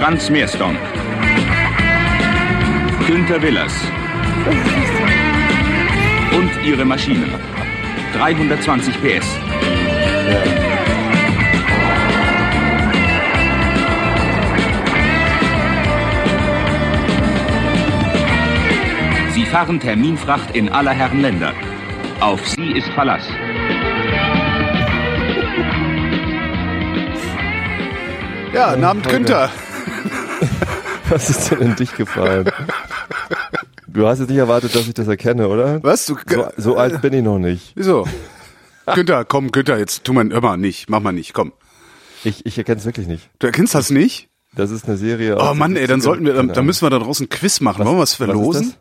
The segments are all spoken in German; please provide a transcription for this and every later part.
Franz Meersdorf. Günter Willers. Und ihre Maschine. 320 PS. Sie fahren Terminfracht in aller Herren Länder. Auf sie ist Verlass. Ja, Namen Günther. Was ist denn in dich gefallen? Du hast jetzt nicht erwartet, dass ich das erkenne, oder? Was? Du, So, so alt bin ich noch nicht. Wieso? Günther, komm, Günther, jetzt tu hör mal nicht, mach mal nicht, komm. Ich, ich erkenne es wirklich nicht. Du erkennst das nicht? Das ist eine Serie. Oh Mann, ey, dann 70ern. sollten wir, dann, Keine dann Ahnung. müssen wir da draußen ein Quiz machen. Was- Wollen wir was was verlosen?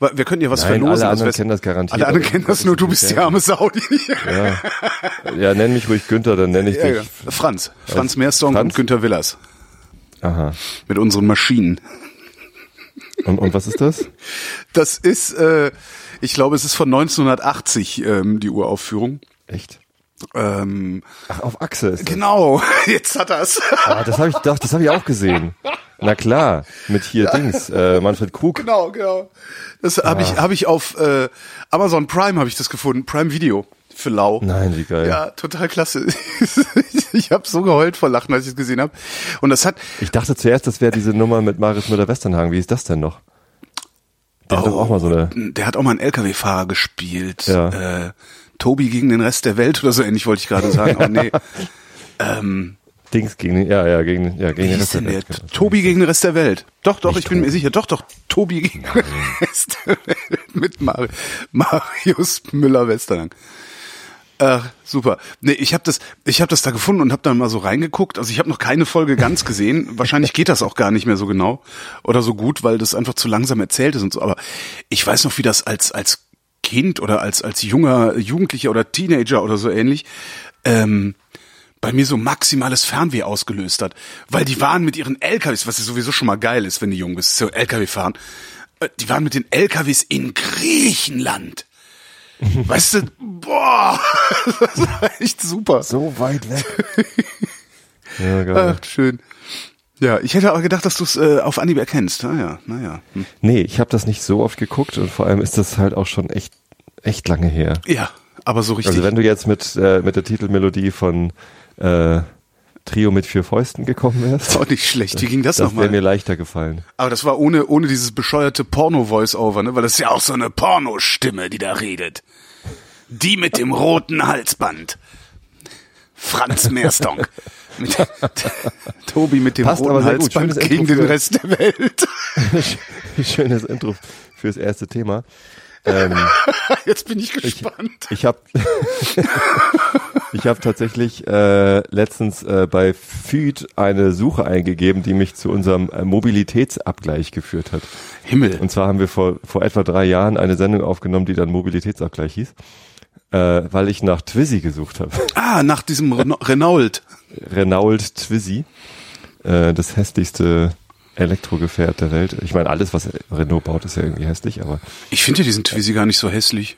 Weil Wir können ja was Nein, verlosen. alle anderen was- kennen das garantiert, Alle anderen kennen das nur, du bist die arme Saudi. Ja. ja, nenn mich ruhig Günther, dann nenne ich Ja, dich. ja. Franz. Franz Meersdorf und? Günther Willers. Aha. Mit unseren Maschinen. Und, und was ist das? Das ist, äh, ich glaube, es ist von 1980, ähm, die Uraufführung. Echt? Ähm, Ach, auf Achse ist das. genau, jetzt hat er's. Ah, das habe ich, doch, das habe ich auch gesehen. Na klar, mit hier Dings, äh, Manfred Krug. genau, genau. Das habe ich, habe ich auf äh, Amazon Prime habe ich das gefunden, Prime Video für Lau. Nein, wie geil. Ja, total klasse. ich habe so geheult vor Lachen, als ich es gesehen habe. Und das hat, Ich dachte zuerst, das wäre diese Nummer mit Maris Müller-Westernhagen. Wie ist das denn noch? Der hat doch auch mal so eine. der hat auch mal einen LKW-Fahrer gespielt. Ja. Äh, Tobi gegen den Rest der Welt oder so ähnlich wollte ich gerade sagen. Aber nee. ähm, Dings gegen den, ja, ja, gegen, ja, gegen den Rest der? Welt. genau. Tobi gegen den Rest der Welt. Doch, doch, Nicht ich bin mir sicher. Doch, doch, Tobi gegen den Rest der Welt mit Mar Marius Müller-Westernhagen. Äh, super. Nee, ich habe das, ich habe das da gefunden und habe da mal so reingeguckt. Also ich habe noch keine Folge ganz gesehen. Wahrscheinlich geht das auch gar nicht mehr so genau oder so gut, weil das einfach zu langsam erzählt ist und so. Aber ich weiß noch, wie das als als Kind oder als als junger Jugendlicher oder Teenager oder so ähnlich ähm, bei mir so maximales Fernweh ausgelöst hat, weil die waren mit ihren LKWs, was ja sowieso schon mal geil ist, wenn die jung bist, so LKW fahren. äh, Die waren mit den LKWs in Griechenland. Weißt du, boah, das war echt super. So weit weg. ja, geil. Ach, schön. Ja, ich hätte aber gedacht, dass du es äh, auf Anhieb erkennst. Naja, naja. Hm. Nee, ich habe das nicht so oft geguckt und vor allem ist das halt auch schon echt, echt lange her. Ja, aber so richtig. Also wenn du jetzt mit, äh, mit der Titelmelodie von äh, Trio mit vier Fäusten gekommen wärst, auch nicht schlecht. Wie ging das, das wäre mir nochmal? leichter gefallen. Aber das war ohne, ohne dieses bescheuerte Porno-Voice-Over, ne? Weil das ist ja auch so eine Pornostimme, die da redet. Die mit dem roten Halsband. Franz Meerstonk. mit, Tobi mit dem Passt roten gut. Halsband Schönes gegen den Rest der Welt. Schönes Intro fürs erste Thema. Ähm, Jetzt bin ich gespannt. ich habe ich hab tatsächlich äh, letztens äh, bei Feed eine Suche eingegeben, die mich zu unserem äh, Mobilitätsabgleich geführt hat. Himmel. Und zwar haben wir vor, vor etwa drei Jahren eine Sendung aufgenommen, die dann Mobilitätsabgleich hieß, äh, weil ich nach Twizy gesucht habe. Ah, nach diesem Ren- Renault. Renault Twizy, äh, das hässlichste Elektrogefährt der Welt. Ich meine, alles, was Renault baut, ist ja irgendwie hässlich, aber Ich finde ja diesen Twizy gar nicht so hässlich.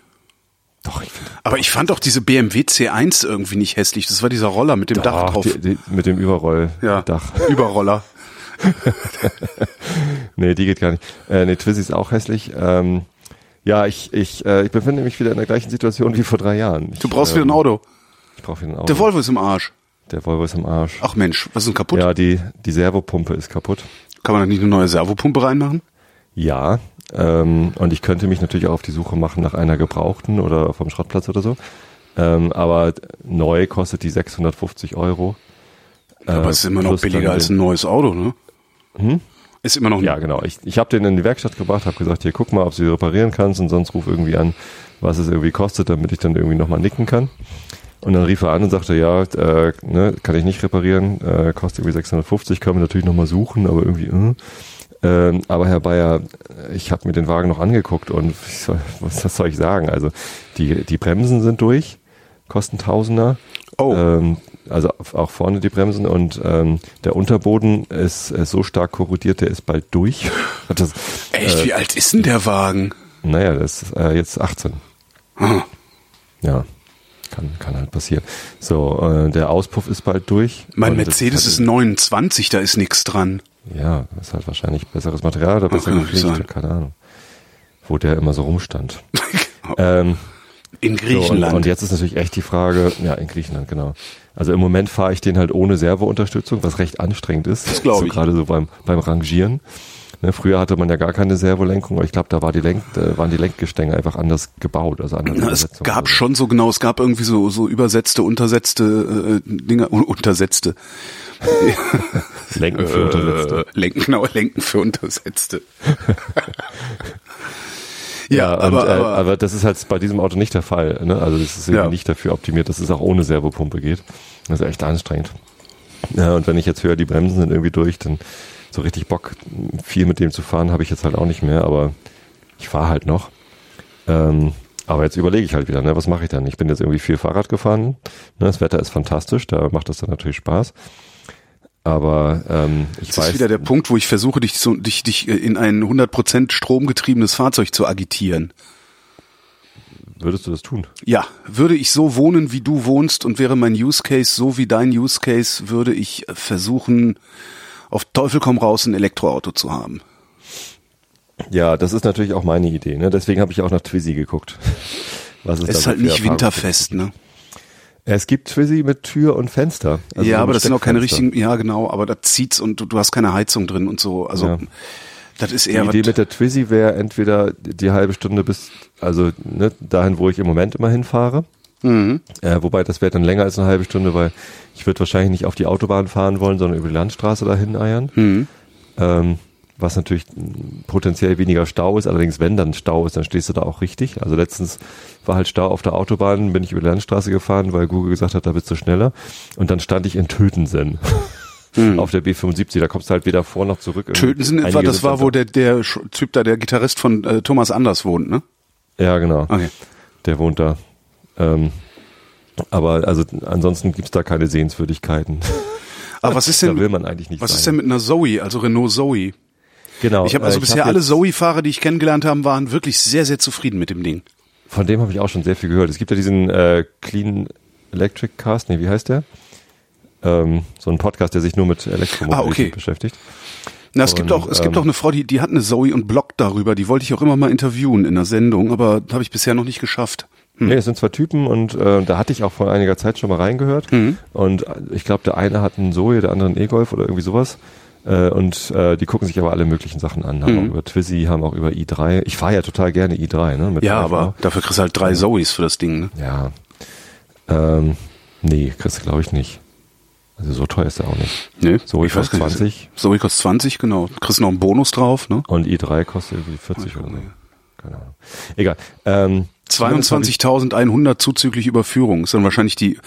Doch, ich Aber ich fand auch diese BMW C1 irgendwie nicht hässlich. Das war dieser Roller mit dem Dach Ach, drauf. die, die, mit dem Überrolldach. ja, Dach. Überroller. Nee, die geht gar nicht. Äh, nee, Twizy ist auch hässlich. Ähm, ja, ich, ich, äh, ich befinde mich wieder in der gleichen Situation wie vor drei Jahren. Ich, Du brauchst ähm, wieder ein Auto. Ich brauche wieder ein Auto. Der Volvo ist im Arsch. Der Volvo ist am Arsch. Ach Mensch, was ist denn kaputt? Ja, die, die Servopumpe ist kaputt. Kann man da nicht eine neue Servopumpe reinmachen? Ja, ähm, und ich könnte mich natürlich auch auf die Suche machen nach einer gebrauchten oder vom Schrottplatz oder so. Ähm, aber neu kostet die 650 Euro. Aber Äh, es ist immer noch billiger als ein neues Auto, ne? Ist immer noch Ja, genau. Ich, ich habe den in die Werkstatt gebracht, habe gesagt, hier guck mal, ob sie reparieren kannst und sonst ruf irgendwie an, was es irgendwie kostet, damit ich dann irgendwie nochmal nicken kann. Und dann rief er an und sagte, ja, äh, ne, kann ich nicht reparieren, äh, kostet irgendwie 650, können wir natürlich nochmal suchen, aber irgendwie, äh. Ähm, aber Herr Bayer, ich habe mir den Wagen noch angeguckt und soll, was, was soll ich sagen? Also die, die Bremsen sind durch, kosten Tausender. Oh. Ähm, also auch vorne die Bremsen und ähm, der Unterboden ist äh, so stark korrodiert, der ist bald durch. das, Echt, wie alt ist denn der Wagen? naja, das ist äh, jetzt 18. Hm. Ja, kann, kann halt passieren. So, äh, der Auspuff ist bald durch. Mein Mercedes ist 29, da ist nichts dran. Ja, ist halt wahrscheinlich besseres Material oder besser gepflegt, keine Ahnung. Wo der immer so rumstand. ähm, In so, Griechenland. und, und jetzt ist natürlich echt die Frage, ja, in Griechenland, genau. Also im Moment fahre ich den halt ohne Servounterstützung, was recht anstrengend ist. Das glaub so ich. Gerade so beim, beim Rangieren. Ne, früher hatte man ja gar keine Servolenkung, aber ich glaube, da war die Lenk, da waren die Lenkgestänge einfach anders gebaut, also anders Na, es gab so. schon so genau, es gab irgendwie so so übersetzte, untersetzte äh, Dinger, un untersetzte. Lenken für Untersetzte. Äh, Lenken, genau, Lenken für Untersetzte. Ja, ja, aber, und, äh, aber, aber das ist halt bei diesem Auto nicht der Fall. Ne? Also das ist Ja. nicht dafür optimiert, dass es auch ohne Servopumpe geht. Das ist echt anstrengend. Ja, und wenn ich jetzt höre, die Bremsen sind irgendwie durch, dann so richtig Bock, viel mit dem zu fahren, habe ich jetzt halt auch nicht mehr, aber ich fahre halt noch. Ähm, aber jetzt überlege ich halt wieder, ne, was mache ich dann? Ich bin jetzt irgendwie viel Fahrrad gefahren. Ne, das Wetter ist fantastisch, da macht das dann natürlich Spaß. Aber ähm, ich das weiß, ist wieder der Punkt, wo ich versuche, dich, so, dich, dich äh, in ein 100% stromgetriebenes Fahrzeug zu agitieren. würdest du das tun? Ja, würde ich so wohnen, wie du wohnst und wäre mein Use Case so wie dein Use Case, würde ich versuchen, auf Teufel komm raus ein Elektroauto zu haben. Ja, das ist natürlich auch meine Idee. Ne? Deswegen habe ich auch nach Twizy geguckt. Was Es da ist halt nicht winterfest, ne? Es gibt Twizy mit Tür und Fenster. Also ja, aber das sind auch keine richtigen, ja genau, aber da zieht's und du, du hast keine Heizung drin und so. Also Ja. das ist Die eher Idee was, mit der Twizy wäre entweder die halbe Stunde bis, also ne, dahin, wo ich im Moment immer hinfahre. Mhm. Äh, wobei das wäre dann länger als eine halbe Stunde, weil ich würde wahrscheinlich nicht auf die Autobahn fahren wollen, sondern über die Landstraße dahin eiern. Mhm. Ähm, was natürlich potenziell weniger Stau ist. Allerdings, wenn dann Stau ist, dann stehst du da auch richtig. Also letztens war halt Stau auf der Autobahn, bin ich über die Landstraße gefahren, weil Google gesagt hat, da bist du schneller. Und dann stand ich in Tötensen. Auf der B75, da kommst du halt weder vor noch zurück. Töten sind etwa, das war, wo der, der Typ da, der Gitarrist von äh, Thomas Anders wohnt, ne? Ja, genau. Okay. Der wohnt da. Ähm, aber also ansonsten gibt's da keine Sehenswürdigkeiten. Aber was ist da denn, will man eigentlich nicht was sein. ist denn mit einer Zoe, also Renault Zoe? Genau. Ich habe also äh, bisher hab alle Zoe-Fahrer, die ich kennengelernt habe, waren wirklich sehr, sehr zufrieden mit dem Ding. Von dem habe ich auch schon sehr viel gehört. Es gibt ja diesen äh, Clean Electric Cast, nee, wie heißt der? Ähm, so ein Podcast, der sich nur mit Elektromobilität Ah, okay. beschäftigt. Na, es gibt Und, auch, es gibt ähm, auch eine Frau, die, die hat eine Zoe und bloggt darüber. Die wollte ich auch immer mal interviewen in der Sendung, aber habe ich bisher noch nicht geschafft. Nee, es sind zwei Typen und äh, da hatte ich auch vor einiger Zeit schon mal reingehört. Mhm. Und äh, ich glaube, der eine hat einen Zoe, der andere einen E-Golf oder irgendwie sowas. Äh, und äh, die gucken sich aber alle möglichen Sachen an. Haben Mhm. auch über Twizy, haben auch über i3. Ich fahre ja total gerne i3, ne? Ja, aber dafür kriegst du halt drei Zoes für das Ding, ne? Ja. Ähm, nee, kriegst du glaube ich nicht. Also so teuer ist der auch nicht. Ne? Zoe kostet gar nicht. 20 Zoe kostet 20, genau. Kriegst noch einen Bonus drauf, ne? und i3 kostet irgendwie 40 oder so. Keine Ahnung. Egal. Ähm, 22.100 zuzüglich Überführung. Ist dann wahrscheinlich die,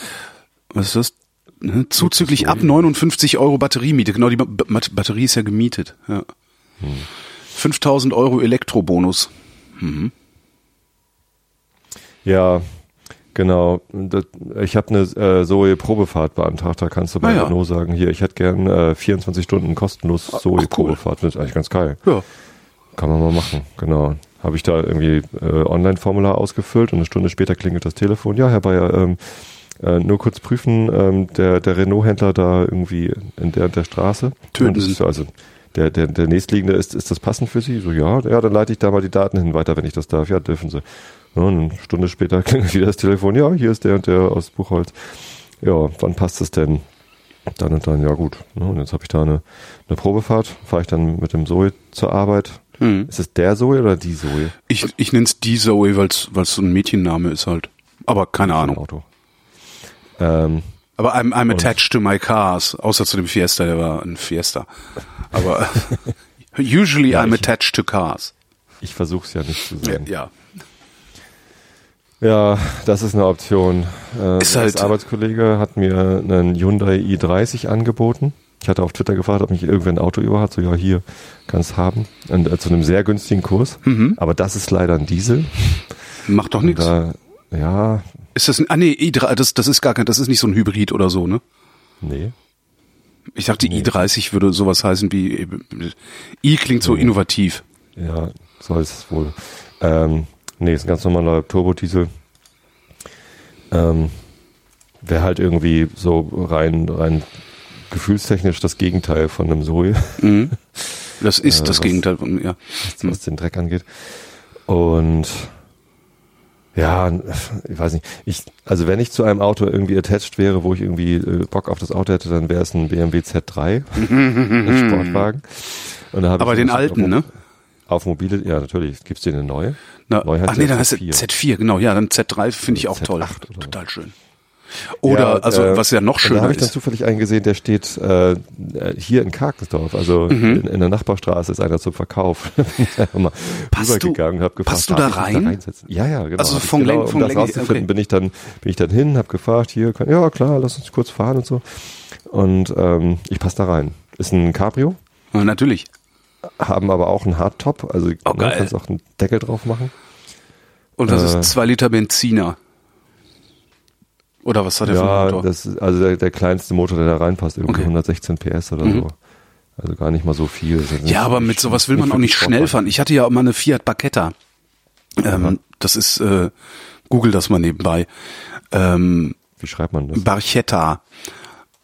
was ist das? Ne? Zuzüglich ab 59 Euro Batteriemiete. Genau, die ba Ba- Batterie ist ja gemietet. Ja. 5000 Euro Elektrobonus. Ja, genau. Ich habe eine äh, Zoe Probefahrt beantragt. Da kannst du bei Ah, ja. Renault sagen, hier, ich hätte gern äh, 24 Stunden kostenlos Zoe cool. Probefahrt. Das ist eigentlich ganz geil. Ja. Kann man mal machen, genau. Habe ich da irgendwie äh, Online-Formular ausgefüllt und eine Stunde später klingelt das Telefon. Ja, Herr Bayer, ähm, äh, nur kurz prüfen, ähm, der, der Renault-Händler da irgendwie in der, der Straße. Töten Sie. also der, der, der nächstliegende, ist, ist das passend für Sie? So, ja, ja, dann leite ich da mal die Daten hin weiter, wenn ich das darf. Ja, dürfen Sie. Ja, und eine Stunde später klingelt wieder das Telefon. Ja, hier ist der und der aus Buchholz. Ja, wann passt es denn? Dann und dann, ja gut. Ja, und jetzt habe ich da eine, eine Probefahrt, fahre ich dann mit dem Zoe zur Arbeit. Hm. Ist es der Zoe oder die Zoe? Ich, ich nenne es die Zoe, weil es so ein Mädchenname ist halt. Aber keine Ahnung. Auto. Ähm, Aber I'm, I'm attached to my cars. Außer zu dem Fiesta, der war ein Fiesta. Aber usually Ja, I'm ich- attached to cars. ich versuche es ja nicht zu sein. ja. Ja, das ist eine Option. Äh, Ist halt- Arbeitskollege hat mir einen Hyundai i30 angeboten. Ich hatte auf Twitter gefragt, ob mich irgendwer ein Auto über hat. So, ja, hier, kannst haben. Und, äh, zu einem sehr günstigen Kurs. Mhm. Aber das ist leider ein Diesel. Macht doch nichts. Da, ja, Ist das ein, ah nee, i3, das, das ist gar kein, das ist nicht so ein Hybrid oder so, ne? nee. Ich dachte, i30 würde sowas heißen wie, i klingt so innovativ. Ja, soll es wohl. Ähm, nee, ist ein ganz normaler Turbodiesel. Ähm, Wäre halt irgendwie so rein, rein gefühlstechnisch das Gegenteil von einem Zoe, Das ist Äh, das was- Gegenteil von, ja. was den Dreck angeht. Und ja, ich weiß nicht. Ich, also wenn ich zu einem Auto irgendwie attached wäre, wo ich irgendwie äh, Bock auf das Auto hätte, dann wäre es ein BMW Z3, ein Sportwagen. Und da Aber ich den alten, auf, ne? Auf mobile, ja natürlich. Gibt's den eine neue? Na, Neu heißt ach nee, dann heißt Z4. es Z4, genau. Ja, dann Z3 finde ich auch Z8 toll. Total schön. Oder, Ja, also, äh, was ja noch und Da schöner habe ich dann ist. zufällig einen gesehen, der steht äh, hier in Karkensdorf, also Mhm. in, in der Nachbarstraße ist einer zum Verkauf. Mal Passt du- hab gefragt, passt du da rein? reinsetzen? Ja, ja, genau. Also vom genau, Lenk- um das rauszufinden, okay. bin ich dann bin ich dann hin, hab gefragt, hier, kann, ja klar, lass uns kurz fahren und so. Und ähm, ich passe da rein. Ist ein Cabrio, Ja, natürlich. haben aber auch einen Hardtop, also Oh, ne, kannst auch einen Deckel drauf machen. Und das Äh. ist zwei Liter Benziner. Oder was hat der für Ja, einen Motor? das ist also der, der kleinste Motor, der da reinpasst, irgendwie Okay. Mhm. 116 PS oder so. Also gar nicht mal so viel. Ja, aber mit sowas will man auch nicht schnell fahren. Ich hatte ja auch mal eine Fiat Barchetta. Ähm, das ist, äh, google das mal nebenbei. Ähm, Wie schreibt man das? Barchetta.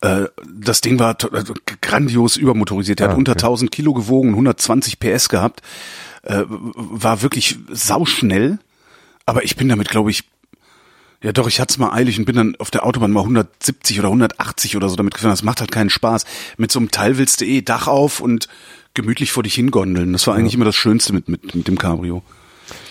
Äh, das Ding war also grandios übermotorisiert. Der Ah, hat unter okay. 1000 Kilo gewogen, 120 PS gehabt. Äh, war wirklich sauschnell. Aber ich bin damit, glaube ich, ja doch, ich hatte es mal eilig und bin dann auf der Autobahn mal 170 oder 180 oder so damit gefahren. Das macht halt keinen Spaß. Mit so einem Teil willst du eh Dach auf und gemütlich vor dich hingondeln. Das war eigentlich immer das Schönste mit, mit, mit dem Cabrio.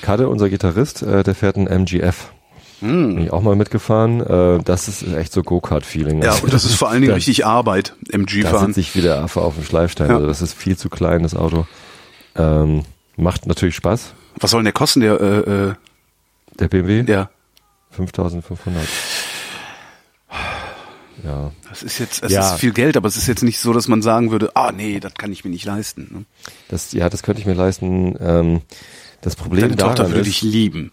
Kade, unser Gitarrist, äh, der fährt einen MGF. Hm. Bin ich auch mal mitgefahren. Äh, das ist echt so Go-Kart-Feeling. Ja, und das ist vor allen Dingen richtig Arbeit, MG Da sitze ich wie der Affe auf dem Schleifstein. Ja. Also das ist viel zu klein, das Auto. Ähm, macht natürlich Spaß. Was soll denn der kosten, der, äh, äh, Der BMW, der? 5500. Ja, Das ist jetzt, es Ja. ist viel Geld, aber es ist jetzt nicht so, dass man sagen würde, ah nee, das kann ich mir nicht leisten. Ne? das, ja, das könnte ich mir leisten. Ähm, das Problem Deine Tochter daran würde ist, dich lieben.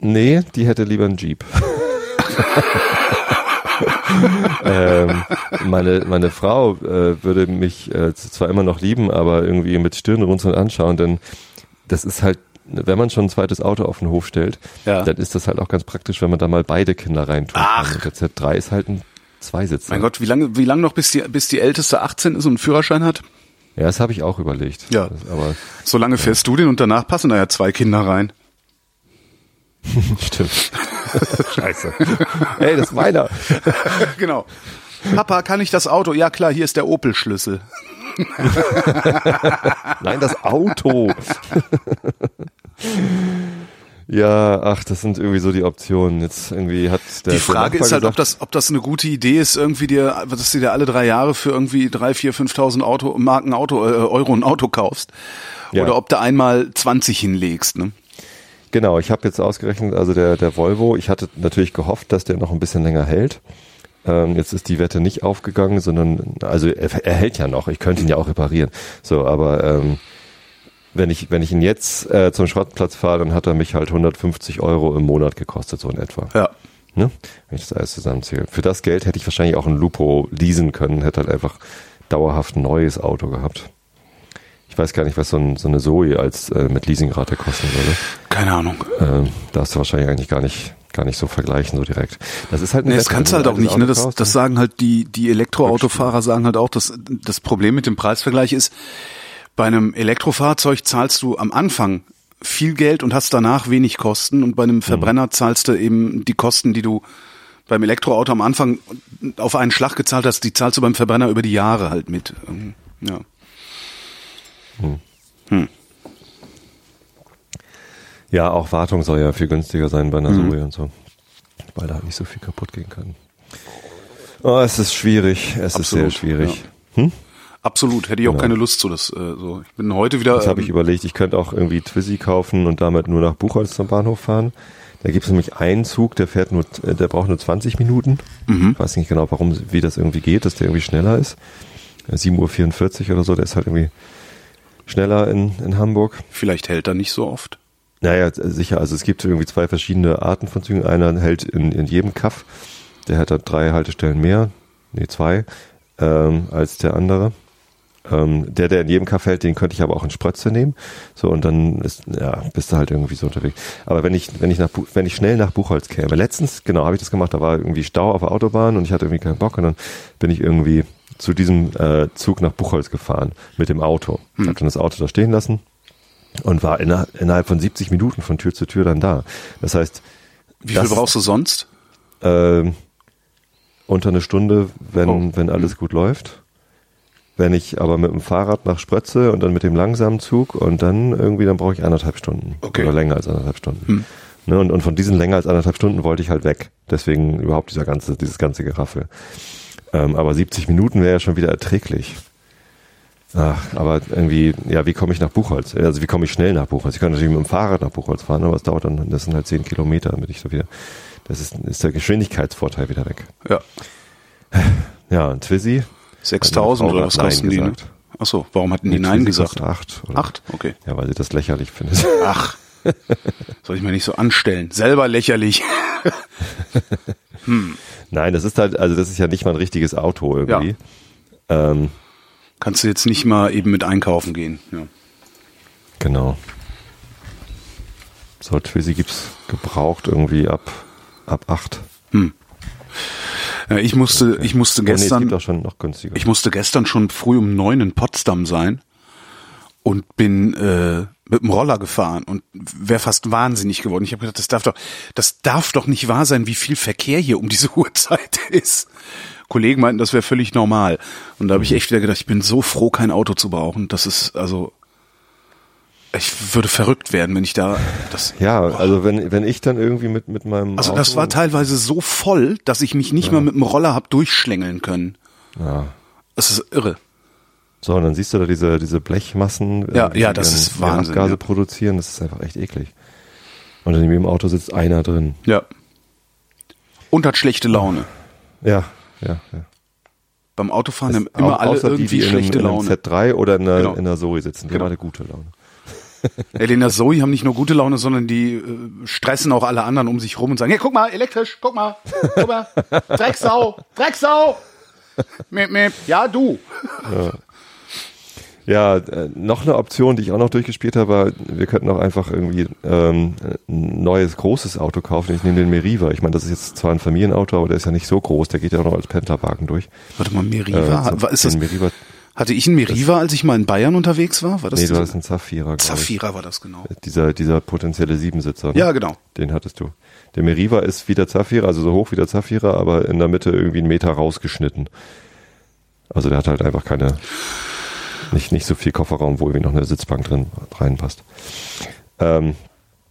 Nee, die hätte lieber einen Jeep. ähm, meine, meine Frau äh, würde mich äh, zwar immer noch lieben, aber irgendwie mit Stirnrunzeln anschauen, denn das ist halt, wenn man schon ein zweites Auto auf den Hof stellt, Ja. dann ist das halt auch ganz praktisch, wenn man da mal beide Kinder reintut. Ach. Der Z3 ist halt ein Zweisitzer. Mein Gott, wie lange, wie lange noch, bis die, bis die Älteste 18 ist und einen Führerschein hat? Ja, das habe ich auch überlegt. Ja. Das, aber So lange fährst du den und danach passen da ja zwei Kinder rein. stimmt. Scheiße. Ey, das ist meiner. genau. Papa, kann ich das Auto? Ja klar, hier ist der Opel-Schlüssel. Nein, das Auto. ja, ach, das sind irgendwie so die Optionen. Jetzt irgendwie hat der Die Frage ist halt, ob gesagt, das, ob das eine gute Idee ist, irgendwie dir, dass du dir alle drei Jahre für irgendwie drei, vier, 5.000 Auto, Marken Auto, äh, Euro ein Auto kaufst. Ja. Oder ob du einmal 20 hinlegst, ne? Genau, ich habe jetzt ausgerechnet, also der, der Volvo, ich hatte natürlich gehofft, dass der noch ein bisschen länger hält. Ähm, jetzt ist die Wette nicht aufgegangen, sondern, also er, er hält ja noch, ich könnte ihn ja auch reparieren. So, aber ähm, wenn ich, wenn ich ihn jetzt äh, zum Schrottplatz fahre, dann hat er mich halt 150 Euro im Monat gekostet, so in etwa. Ja. Ne? Wenn ich das alles zusammenzähle. Für das Geld hätte ich wahrscheinlich auch ein Lupo leasen können, hätte halt einfach dauerhaft ein neues Auto gehabt. Ich weiß gar nicht, was so, ein, so eine Zoe als äh, mit Leasingrate kosten würde. Keine Ahnung. Ähm, darfst du wahrscheinlich eigentlich gar nicht, gar nicht so vergleichen, so direkt. Das ist halt eine Nee, das kannst du halt auch nicht, ne? Das, das sagen halt die, die Elektroautofahrer sagen halt auch, dass das Problem mit dem Preisvergleich ist, bei einem Elektrofahrzeug zahlst du am Anfang viel Geld und hast danach wenig Kosten und bei einem Verbrenner zahlst du eben die Kosten, die du beim Elektroauto am Anfang auf einen Schlag gezahlt hast, die zahlst du beim Verbrenner über die Jahre halt mit. Ähm, Ja. Ja, auch Wartung soll ja viel günstiger sein bei einer Mhm. Zoe und so. Weil da nicht so viel kaputt gehen kann. Oh, es ist schwierig. Es ist sehr Absolut, schwierig. Absolut, hätte ich auch Genau. keine Lust zu. Das, äh, so. Ich bin heute wieder. Das habe ich ähm, überlegt. Ich könnte auch irgendwie Twizy kaufen und damit nur nach Buchholz zum Bahnhof fahren. Da gibt es nämlich einen Zug, der fährt nur, äh, der braucht nur 20 Minuten. Mhm. Ich weiß nicht genau, warum, wie das irgendwie geht, dass der irgendwie schneller ist. Äh, 7.44 Uhr oder so, der ist halt irgendwie schneller in, in Hamburg. vielleicht hält er nicht so oft. Naja, sicher. Also es gibt irgendwie zwei verschiedene Arten von Zügen. Einer hält in, in jedem Kaff. Der hat da drei Haltestellen mehr, nee, zwei, ähm, als der andere. Ähm, der, der in jedem Kaff hält, den könnte ich aber auch in Sprötze nehmen. So, und dann ist, ja, bist du halt irgendwie so unterwegs. Aber wenn ich, wenn ich nach, wenn ich schnell nach Buchholz käme, letztens, genau, habe ich das gemacht, da war irgendwie Stau auf der Autobahn und ich hatte irgendwie keinen Bock und dann bin ich irgendwie zu diesem äh, Zug nach Buchholz gefahren mit dem Auto. Hm. Hab dann das Auto da stehen lassen und war inner, innerhalb von 70 Minuten von Tür zu Tür dann da. Das heißt, Wie das, viel brauchst du sonst? ähm, unter eine Stunde, wenn, Oh. wenn alles gut läuft. Wenn ich aber mit dem Fahrrad nach Sprötze und dann mit dem langsamen Zug und dann irgendwie, dann brauche ich anderthalb Stunden. Okay. Oder länger als anderthalb Stunden. Hm. Ne, und, und von diesen länger als anderthalb Stunden wollte ich halt weg. Deswegen überhaupt dieser ganze, dieses ganze Geraffel. Ähm, aber 70 Minuten wäre ja schon wieder erträglich. Ach, aber irgendwie, ja, wie komme ich nach Buchholz? Also wie komme ich schnell nach Buchholz? Ich kann natürlich mit dem Fahrrad nach Buchholz fahren, aber es dauert dann, das sind halt 10 Kilometer, damit ich so wieder, das ist, ist der Geschwindigkeitsvorteil wieder weg. Ja. Ja, und Twizy. 6000 Hat oder was kosten die? Ne? gesagt. Ach so, warum hatten die Nein gesagt? Acht. Oder? Acht? Okay. Ja, weil sie das lächerlich findet. Ach. Soll ich mir nicht so anstellen? Selber lächerlich. Nein, das ist halt, also das ist ja nicht mal ein richtiges Auto irgendwie. Ähm, Kannst du jetzt nicht mal eben mit einkaufen gehen. Ja. genau. So, Twizy gibt's gebraucht irgendwie ab, ab acht. Ja, ich musste, ich musste Oh, nee, es gestern, gibt auch schon noch günstiger. ich musste gestern schon früh um neun in Potsdam sein und bin äh, mit dem Roller gefahren und wäre fast wahnsinnig geworden. Ich habe gedacht, das darf doch, das darf doch nicht wahr sein, wie viel Verkehr hier um diese Uhrzeit ist. Kollegen meinten, das wäre völlig normal. Und da habe ich echt wieder gedacht, ich bin so froh, kein Auto zu brauchen. Das ist also, ich würde verrückt werden, wenn ich da das. ja, also wenn, wenn ich dann irgendwie mit, mit meinem Also Auto, das war teilweise so voll, dass ich mich nicht mal mit dem Roller hab durchschlängeln können. ja. Das ist irre. So, und dann siehst du da diese, diese Blechmassen, Ja, äh, die ja, das ist Wahnsinn, Abgase ja. produzieren, das ist einfach echt eklig. Und in jedem Auto sitzt einer drin. Ja. Und hat schlechte Laune. Ja, ja, ja. Beim Autofahren haben immer alle außer irgendwie die, die in einem, schlechte in einem Laune. Z3 oder in einer, Genau. in einer Zoe sitzen, die Genau. haben alle gute Laune. Der Zoe haben nicht nur gute Laune, sondern die äh, stressen auch alle anderen um sich rum und sagen, hey, guck mal, elektrisch, guck mal, guck mal, Drecksau, Drecksau. Miep, miep. Ja, du. Ja, äh, noch eine Option, die ich auch noch durchgespielt habe, war, wir könnten auch einfach irgendwie ähm, ein neues großes Auto kaufen. Ich nehme den Meriva. Ich meine, das ist jetzt zwar ein Familienauto, aber der ist ja nicht so groß. Der geht ja auch noch als Pendlerwagen durch. Warte mal, Meriva, Äh, ist das, Meriva, hatte ich einen Meriva, als ich mal in Bayern unterwegs war? War das nee, du hast einen Zafira. Zafira war das genau. Dieser, dieser potenzielle Siebensitzer. ne? Ja, genau. Den hattest du. Der Meriva ist wie der Zafira, also so hoch wie der Zafira, aber in der Mitte irgendwie einen Meter rausgeschnitten. Also der hat halt einfach keine, nicht, nicht so viel Kofferraum, wo irgendwie noch eine Sitzbank drin reinpasst. Ähm,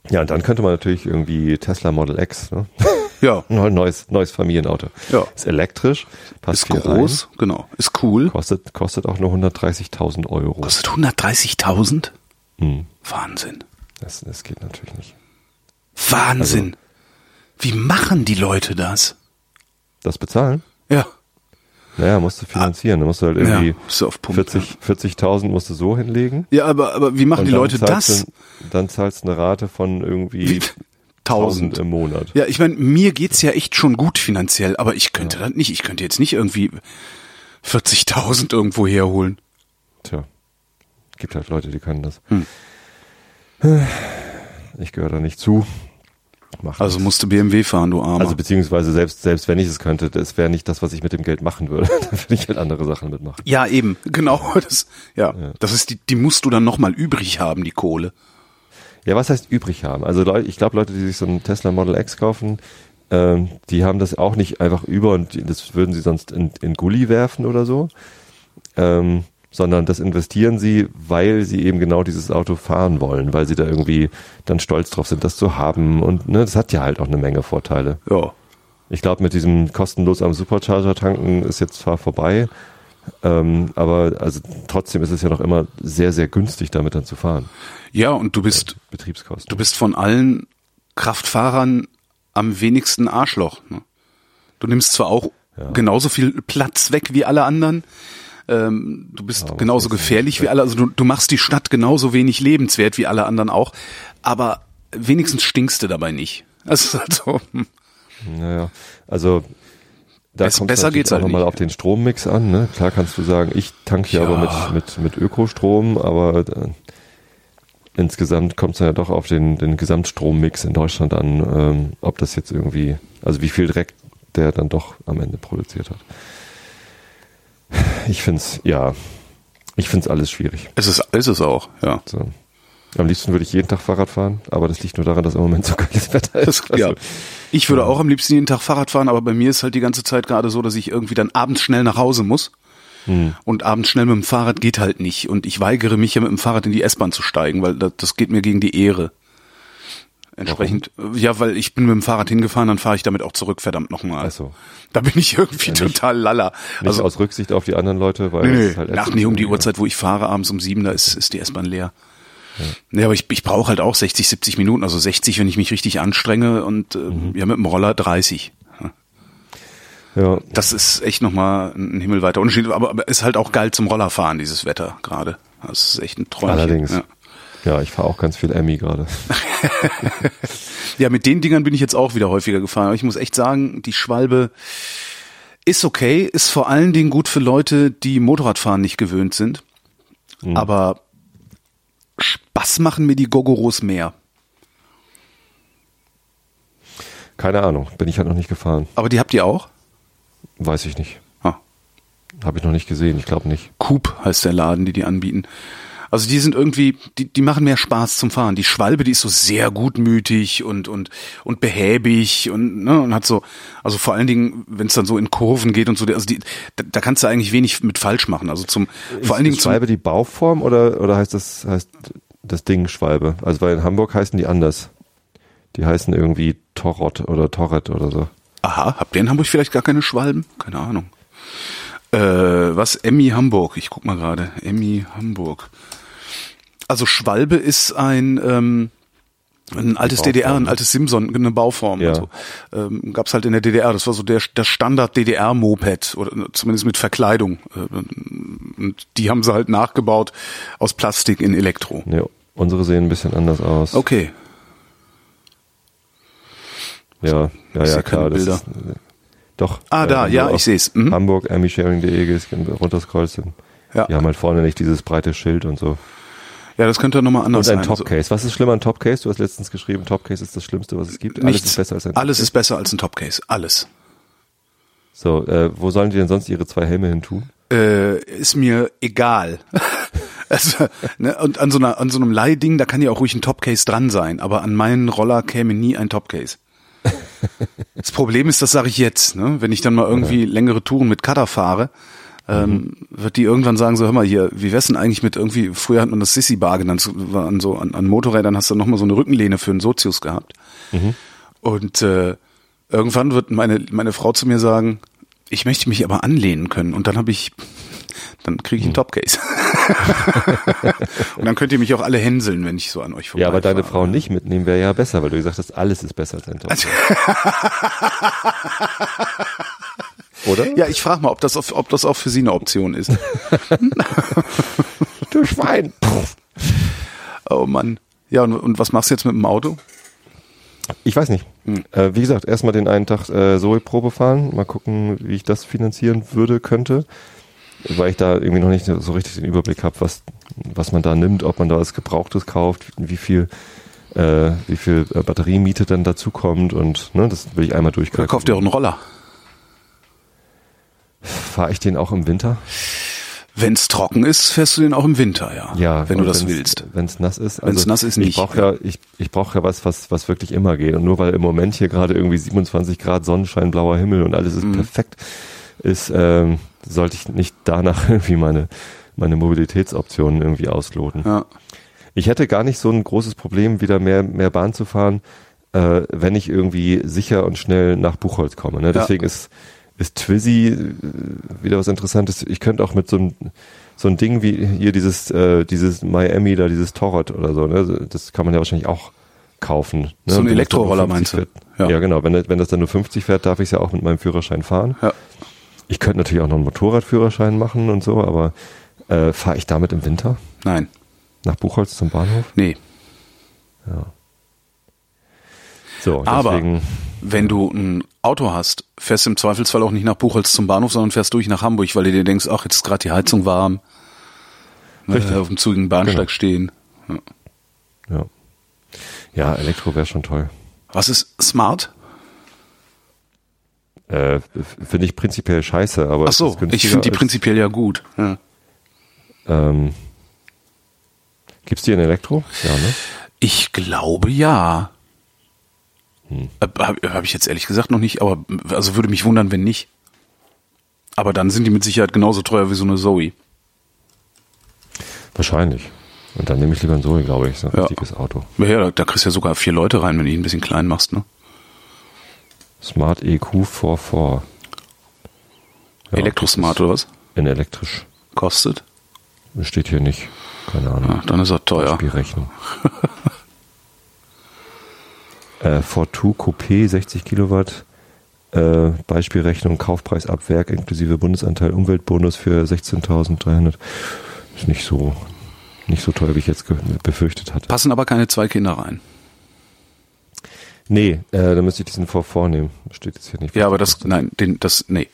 ja, und dann könnte man natürlich irgendwie Tesla Model X, ne? Ja, Ein neues, neues Familienauto. Ja. Ist elektrisch, passt ist groß, genau, ist cool. Rein, kostet, kostet auch nur 130.000 Euro. Kostet 130.000? Hm, Wahnsinn. das, das geht natürlich nicht. Wahnsinn. Wie machen die Leute das? Das bezahlen? Ja. Naja, musst du finanzieren. Da musst du halt irgendwie Ja, du auf Pump, 40 40.000 musst du so hinlegen. Ja, aber, aber wie machen die Leute das? Du, dann zahlst du eine Rate von irgendwie Wie? 1000 1000. im Monat. Ja, ich meine, mir geht's ja echt schon gut finanziell, aber ich könnte das nicht. Ich könnte jetzt nicht irgendwie 40.000 irgendwo herholen. Tja, gibt halt Leute, die können das. Hm. Ich gehöre da nicht zu. Mach Also nichts. musste BMW fahren, du Armer. also beziehungsweise selbst selbst wenn ich es könnte, das wäre nicht das, was ich mit dem Geld machen würde. da würde ich halt andere Sachen mitmachen. ja, eben, genau. Das, ja, das ist die, die musst du dann nochmal übrig haben, die Kohle. Ja, was heißt übrig haben? Also Leute, ich glaube, Leute, die sich so ein Tesla Model X kaufen, ähm, die haben das auch nicht einfach über und die- das würden sie sonst in, in Gully werfen oder so, ähm, sondern das investieren sie, weil sie eben genau dieses Auto fahren wollen, weil sie da irgendwie dann stolz drauf sind, das zu haben und ne, das hat ja halt auch eine Menge Vorteile. Ja. Ich glaube, mit diesem kostenlos am Supercharger tanken ist jetzt zwar vorbei, ähm, aber also trotzdem ist es ja noch immer sehr, sehr günstig, damit dann zu fahren. Ja, und du bist, Betriebskosten. du bist von allen Kraftfahrern am wenigsten Arschloch. Ne? Du nimmst zwar auch genauso viel Platz weg wie alle anderen. Ähm, du bist aber genauso gefährlich wie alle. Also du, du machst die Stadt genauso wenig lebenswert wie alle anderen auch. Aber wenigstens stinkst du dabei nicht. Das ist halt so. hm. Naja, also da Bess- kommt besser geht's auch halt nochmal auf den Strommix an. Ne? Klar kannst du sagen, ich tanke ja, Ja. aber mit, mit, mit Ökostrom, aber äh, insgesamt kommt es ja doch auf den, den Gesamtstrommix in Deutschland an, ähm, ob das jetzt irgendwie, also wie viel Dreck der dann doch am Ende produziert hat. Ich finde es, ja, ich finde es alles schwierig. Es ist, ist es auch, ja. So. Am liebsten würde ich jeden Tag Fahrrad fahren, aber das liegt nur daran, dass im Moment so geiles Wetter ist. Das, ja. Ich würde auch am liebsten jeden Tag Fahrrad fahren, aber bei mir ist halt die ganze Zeit gerade so, dass ich irgendwie dann abends schnell nach Hause muss. Und abends schnell mit dem Fahrrad geht halt nicht. Und ich weigere mich ja mit dem Fahrrad in die S-Bahn zu steigen, weil das, das geht mir gegen die Ehre. Entsprechend, ja, weil ich bin mit dem Fahrrad hingefahren, dann fahre ich damit auch zurück, verdammt nochmal. Ach so. Da bin ich irgendwie nicht- total lalla. Nicht Also, aus Rücksicht auf die anderen Leute, weil nee, es nee, halt nach ätzend nee, um die. Uhrzeit, wo ich fahre, abends um sieben, da ist, ist die S-Bahn leer. Ja. aber ich, ich brauche halt auch 60, 70 Minuten, also 60, wenn ich mich richtig anstrenge und äh, Mhm. ja, mit dem Roller 30. Ja, Das ist echt nochmal ein himmelweiter Unterschied, aber, aber ist halt auch geil zum Rollerfahren, dieses Wetter gerade. Das ist echt ein Träumchen. allerdings. Ja. Ja, ich fahre auch ganz viel Emmy gerade. ja, mit den Dingern bin ich jetzt auch wieder häufiger gefahren. Aber ich muss echt sagen, die Schwalbe ist okay, ist vor allen Dingen gut für Leute, die Motorradfahren nicht gewöhnt sind. Mhm. Aber Spaß machen mir die Gogoros mehr. Keine Ahnung, bin ich halt noch nicht gefahren. Aber die habt ihr auch? Weiß ich nicht. Ah, Habe ich noch nicht gesehen, ich glaube nicht. Coop heißt der Laden, die die anbieten. Also die sind irgendwie, die, die machen mehr Spaß zum Fahren. Die Schwalbe, die ist so sehr gutmütig und und und behäbig und ne und hat so, also vor allen Dingen, wenn es dann so in Kurven geht und so, also die, da, da kannst du eigentlich wenig mit falsch machen. Also zum, vor allen Dingen ist Schwalbe die Bauform oder, oder heißt das, heißt das Ding Schwalbe? Also weil in Hamburg heißen die anders. Die heißen irgendwie Torrot oder Torret oder so. Aha, habt ihr in Hamburg vielleicht gar keine Schwalben? Keine Ahnung. Äh, was? Emmy Hamburg. Ich guck mal gerade. Emmy Hamburg. Also Schwalbe ist ein, ähm, ein altes Bauform, DDR, ein ne? altes Simson, eine Bauform. Ja. Also, ähm, gab's halt in der DDR. Das war so der, das Standard DDR-Moped oder zumindest mit Verkleidung. Äh, Und die haben sie halt nachgebaut aus Plastik in Elektro. Ne, unsere sehen ein bisschen anders aus. Okay. Ja, ja, ja, klar. Das ist, äh, doch. Ah, äh, da, wenn ja, ich auf seh's. Mhm. Hamburg, amysharing.de gehst, runterscrollst, Ja. die haben halt vorne nicht dieses breite Schild und so. Ja, das könnte nochmal anders Und ein sein. Also- Topcase. Was ist schlimmer an Topcase? Du hast letztens geschrieben, Topcase ist das Schlimmste, was es gibt. Alles Nichts. ist besser als ein Alles Topcase. ist besser als ein Topcase. Alles. So, äh, wo sollen die denn sonst ihre zwei Helme hin tun? Äh, ist mir egal. also, ne, und an so, einer, an so einem Leihding, da kann ja auch ruhig ein Topcase dran sein, aber an meinen Roller käme nie ein Topcase. Das Problem ist, das sage ich jetzt, ne? wenn ich dann mal irgendwie längere Touren mit Cutter fahre, ähm, wird die irgendwann sagen, so hör mal hier, wie wär's denn eigentlich mit irgendwie, früher hat man das Sissy Bar genannt, an so an, an Motorrädern hast du noch mal so eine Rückenlehne für einen Sozius gehabt. Und äh, irgendwann wird meine, meine Frau zu mir sagen, ich möchte mich aber anlehnen können. Und dann habe ich, dann kriege ich Hm. einen Topcase. und dann könnt ihr mich auch alle hänseln, wenn ich so an euch vorbei Ja, aber deine Frau nicht mitnehmen wäre ja besser, weil du gesagt hast, alles ist besser als ein Topcase. Oder? Ja, ich frage mal, ob das, ob das auch für sie eine Option ist. du Schwein. Oh Mann. Ja, und, und was machst du jetzt mit dem Auto? Ich weiß nicht. Hm. Äh, wie gesagt, erstmal den einen Tag äh, Zoe-Probe fahren, mal gucken, wie ich das finanzieren würde, könnte. Weil ich da irgendwie noch nicht so richtig den Überblick habe, was, was man da nimmt, ob man da was Gebrauchtes kauft, wie viel, äh, wie viel äh, Batteriemiete dann dazu kommt und ne, das will ich einmal Oder durchkalkulieren. kauft ihr auch einen Roller? Fahre ich den auch im Winter? Wenn es trocken ist, fährst du den auch im Winter, ja. Ja, wenn du das willst. Wenn es nass ist. Also Wenn's nass ist, nicht. Ich brauche ja, ich, ich brauche ja was, was, was wirklich immer geht. Und nur weil im Moment hier gerade irgendwie 27 Grad Sonnenschein, blauer Himmel und alles ist Mhm. perfekt, ist, ähm, sollte ich nicht danach irgendwie meine, meine Mobilitätsoptionen irgendwie ausloten. Ja. Ich hätte gar nicht so ein großes Problem, wieder mehr, mehr Bahn zu fahren, äh, wenn ich irgendwie sicher und schnell nach Buchholz komme. Ne? Deswegen ist, ist Twizy äh, wieder was Interessantes. Ich könnte auch mit so einem so ein Ding wie hier dieses, äh, dieses Miami da, dieses Torrot oder so, ne? Das kann man ja wahrscheinlich auch kaufen. Ne? So ein Elektroroller 50 meinst du? Fährt. Ja. Ja. genau. Wenn, wenn das dann nur 50 fährt, darf ich es ja auch mit meinem Führerschein fahren. Ja. Ich könnte natürlich auch noch einen Motorradführerschein machen und so, aber äh, fahre ich damit im Winter Nein. nach Buchholz zum Bahnhof? Nee. So, Aber deswegen, wenn du ein Auto hast, fährst du im Zweifelsfall auch nicht nach Buchholz zum Bahnhof, sondern fährst durch nach Hamburg, weil du dir denkst, ach, jetzt ist gerade die Heizung warm. Richtig. Äh, auf dem zugigen Bahnsteig Genau. stehen. ja. Ja, Elektro wäre schon toll. Was ist smart? Äh, finde ich prinzipiell scheiße, aber Ach so, ich finde die prinzipiell ja gut. Ja. Ähm, gibt's die in Elektro? Ja, ne? Ich glaube ja. Hm. Habe hab ich jetzt ehrlich gesagt noch nicht, aber also würde mich wundern, wenn nicht. Aber dann sind die mit Sicherheit genauso teuer wie so eine Zoe. Wahrscheinlich. Und dann nehme ich lieber ein Zoe, glaube ich. Ist ein Ja. richtiges Auto. Ja, ja, da, da kriegst du ja sogar vier Leute rein, wenn du ihn ein bisschen klein machst, ne? Smart EQ 44. Ja, Elektrosmart oder was? In elektrisch. Kostet? Steht hier nicht. Keine Ahnung. Ja, dann ist er teuer. Spielrechnung. äh, Fortu Coupé 60 Kilowatt. Äh, Beispielrechnung, Kaufpreis ab Werk inklusive Bundesanteil, Umweltbonus für 16.300. Ist nicht so, nicht so teuer, wie ich jetzt befürchtet hatte. Passen aber keine zwei Kinder rein. Nee, äh, da müsste ich diesen vor vornehmen. Steht jetzt hier nicht. Ja, aber das, nein, den, das, nee.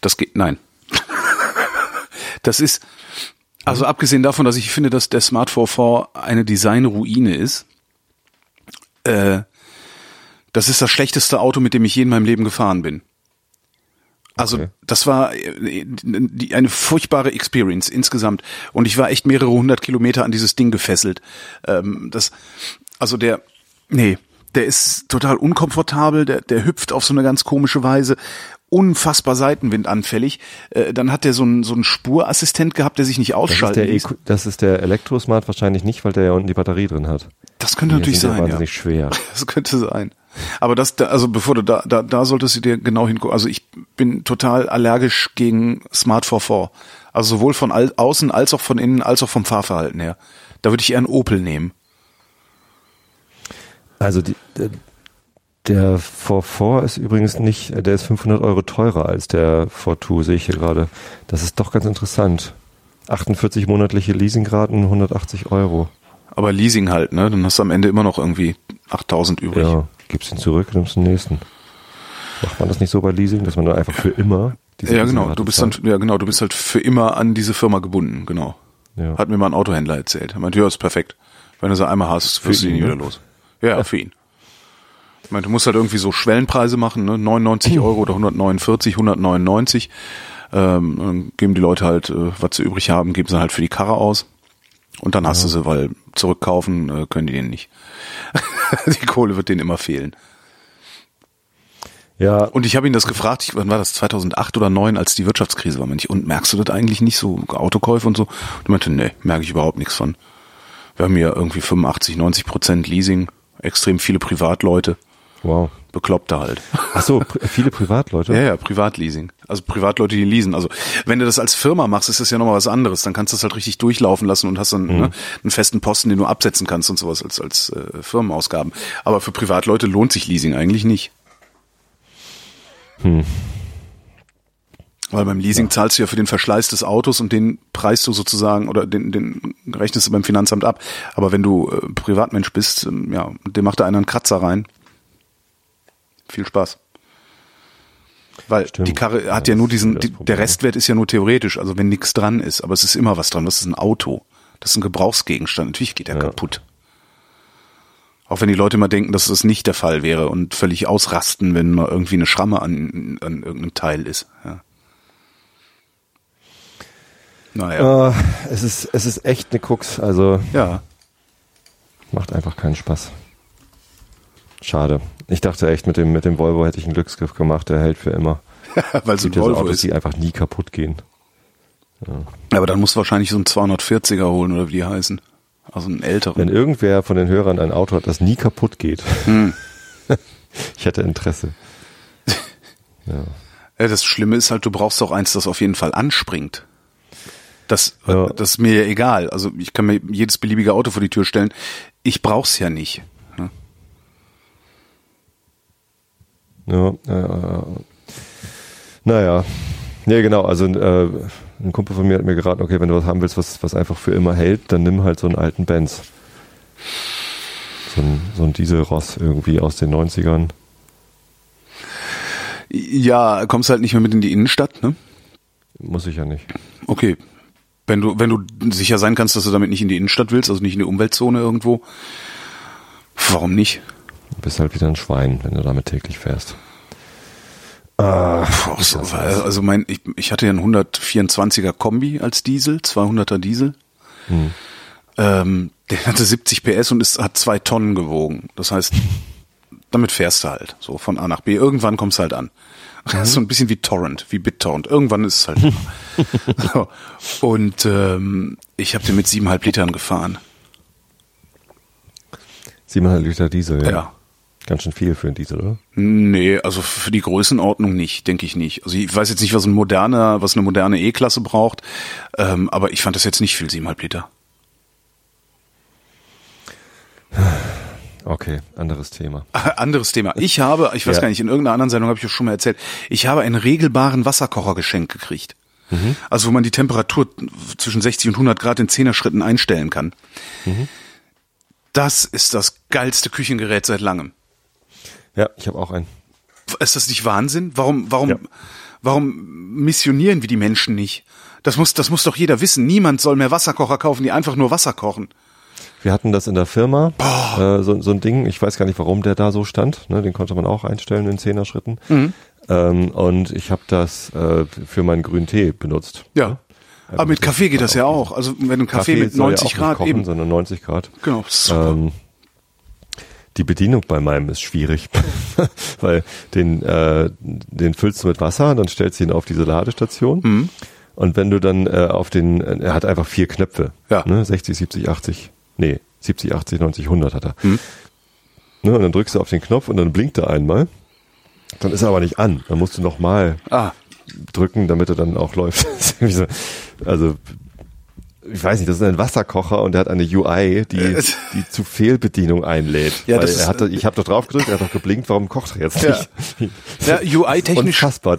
Das geht, nein. das ist, also abgesehen davon, dass ich finde, dass der Smart 44 eine Designruine ist, äh, das ist das schlechteste Auto, mit dem ich je in meinem Leben gefahren bin. Also Okay. das war äh, eine furchtbare Experience insgesamt und ich war echt mehrere hundert Kilometer an dieses Ding gefesselt. Ähm, das, also der, nee, der ist total unkomfortabel, der, der hüpft auf so eine ganz komische Weise, unfassbar seitenwindanfällig. Äh, dann hat der so einen so einen Spurassistent gehabt, der sich nicht das ist, der das ist der Elektrosmart wahrscheinlich nicht, weil der ja unten die Batterie drin hat. Das könnte Die natürlich sind ja sein, ja. wahnsinnig schwer. Das könnte sein. Aber das, da- also bevor du da, da, da solltest du dir genau hingucken. Also ich bin total allergisch gegen Smart 44. Also sowohl von außen als auch von innen als auch vom Fahrverhalten her. Da würde ich eher einen Opel nehmen. Also die, der, der V4 ist übrigens nicht, der ist 500 Euro teurer als der V2, sehe ich hier gerade. Das ist doch ganz interessant. 48 monatliche Leasingraten, 180 Euro. Aber Leasing halt, ne? Dann hast du am Ende immer noch irgendwie 8000 übrig. Ja, gibst ihn zurück, nimmst den nächsten. Macht man das nicht so bei Leasing, dass man dann einfach für immer diese Ja, genau. Du bist dann, ja, genau. Du bist halt für immer an diese Firma gebunden. Genau. Ja. Hat mir mal ein Autohändler erzählt. Er meinte, ja, ist perfekt. Wenn du sie einmal hast, wirst du die ihn, nie wieder ne? los. Ja, ja, für ihn. Ich meine, du musst halt irgendwie so Schwellenpreise machen, ne? 99 Euro oder 149, 199. Ähm, dann geben die Leute halt, äh, was sie übrig haben, geben sie halt für die Karre aus. Und dann hast du sie, weil zurückkaufen äh, können die den nicht. die Kohle wird denen immer fehlen. ja, Und ich habe ihn das gefragt, ich, wann war das, 2008 oder 2009, als die Wirtschaftskrise war. Ich, und merkst du das eigentlich nicht, so Autokäufe und so? Und er meinte, nee, merke ich überhaupt nichts von. Wir haben hier irgendwie 85, 90 Prozent Leasing, extrem viele Privatleute, wow. Bekloppte halt. Ach so, viele Privatleute. Ja, ja, Privatleasing. Also Privatleute, die leasen. Also wenn du das als Firma machst, ist das ja nochmal was anderes. Dann kannst du das halt richtig durchlaufen lassen und hast dann ne, einen festen Posten, den du absetzen kannst und sowas als, als äh, Firmenausgaben. Aber für Privatleute lohnt sich Leasing eigentlich nicht. Weil beim Leasing zahlst du ja für den Verschleiß des Autos und den preist du sozusagen oder den, den rechnest du beim Finanzamt ab. Aber wenn du äh, Privatmensch bist, ähm, ja, dem macht da einer einen Kratzer rein. Viel Spaß. Weil Stimmt. die Karre Ja, hat ja das nur diesen, die, der Restwert ist ja nur theoretisch, also wenn nichts dran ist, aber es ist immer was dran. Das ist ein Auto. Das ist ein Gebrauchsgegenstand. Natürlich geht er Ja. kaputt. Auch wenn die Leute immer denken, dass das nicht der Fall wäre und völlig ausrasten, wenn mal irgendwie eine Schramme an, an irgendeinem Teil ist. Ja. Naja. Äh, es ist, es ist echt eine Krux, also Ja. macht einfach keinen Spaß. Schade. Ich dachte echt, mit dem, mit dem Volvo hätte ich einen Glücksgriff gemacht, der hält für immer. Weil es ein ja so Volvo Autos, ist. die einfach nie kaputt gehen. Aber dann musst du wahrscheinlich so einen 240er holen oder wie die heißen. Also einen älteren. Wenn irgendwer von den Hörern ein Auto hat, das nie kaputt geht, Hm. ich hätte Interesse. Ja. Ja, das Schlimme ist halt, du brauchst auch eins, das auf jeden Fall anspringt. Das, Ja. das ist mir ja egal. Also ich kann mir jedes beliebige Auto vor die Tür stellen. Ich brauch's ja nicht. ne? Ja, äh, naja. Nee, genau. Also äh, ein Kumpel von mir hat mir geraten, okay, wenn du was haben willst, was, was einfach für immer hält, dann nimm halt so einen alten Benz. So ein, so ein Dieselross irgendwie aus den 90ern. Ja, kommst halt nicht mehr mit in die Innenstadt, ne? Muss ich ja nicht. Okay. Wenn du, wenn du sicher sein kannst, dass du damit nicht in die Innenstadt willst, also nicht in die Umweltzone irgendwo, warum nicht? Du bist halt wieder ein Schwein, wenn du damit täglich fährst. Puh, so, also mein, ich, ich hatte ja einen 124er Kombi als Diesel, 200er Diesel. Ähm, der hatte 70 PS und ist, hat zwei Tonnen gewogen. Das heißt, damit fährst du halt so von A nach B. Irgendwann kommst du halt an. Ist so ein bisschen wie Torrent, wie BitTorrent. Irgendwann ist es halt. so. Und ähm, ich habe den mit siebeneinhalb Litern gefahren. 700 Liter Diesel, ja. Ja. Ganz schön viel für einen Diesel, oder? Nee, also für die Größenordnung nicht, denke ich nicht. Also ich weiß jetzt nicht, was ein moderner, was eine moderne E-Klasse braucht, ähm, aber ich fand das jetzt nicht viel, siebeneinhalb Liter. Okay, anderes Thema. Anderes Thema. Ich habe, ich weiß Ja. gar nicht, in irgendeiner anderen Sendung habe ich das schon mal erzählt, ich habe einen regelbaren Wasserkocher geschenkt gekriegt. Mhm. Also wo man die Temperatur zwischen 60 und 100 Grad in Zehner-Schritten einstellen kann. Mhm. Das ist das geilste Küchengerät seit langem. Ja, ich habe auch einen. Ist das nicht Wahnsinn? Warum, warum, Ja. warum missionieren wir die Menschen nicht? Das muss, das muss doch jeder wissen. Niemand soll mehr Wasserkocher kaufen, die einfach nur Wasser kochen. Wir hatten das in der Firma, äh, so, so ein Ding, ich weiß gar nicht, warum der da so stand, ne, den konnte man auch einstellen in Zehner-Schritten. Mhm. Ähm, und ich habe das äh, für meinen grünen Tee benutzt. Ja. Aber mit Kaffee geht das ja auch. Also wenn ein Kaffee, mit soll 90 ja Grad kochen, eben. sondern 90 Grad. Genau. Super. Ähm, die Bedienung bei meinem ist schwierig, weil den, äh, den füllst du mit Wasser, dann stellst du ihn auf diese Ladestation Mhm. und wenn du dann äh, auf den, äh, er hat einfach vier Knöpfe, Ja. ne, 60, 70, 80, nee, 70, 80, 90, 100 hat er. Mhm. Ne, und dann drückst du auf den Knopf und dann blinkt er einmal, dann ist er aber nicht an, dann musst du nochmal ah, drücken, damit er dann auch läuft. Also ich weiß nicht, das ist ein Wasserkocher und der hat eine UI, die, Äh, die zu Fehlbedienung einlädt. Ja, das ist- er hatte, ich habe doch drauf gedrückt, er hat doch geblinkt, warum kocht er jetzt Ja. nicht? Ja,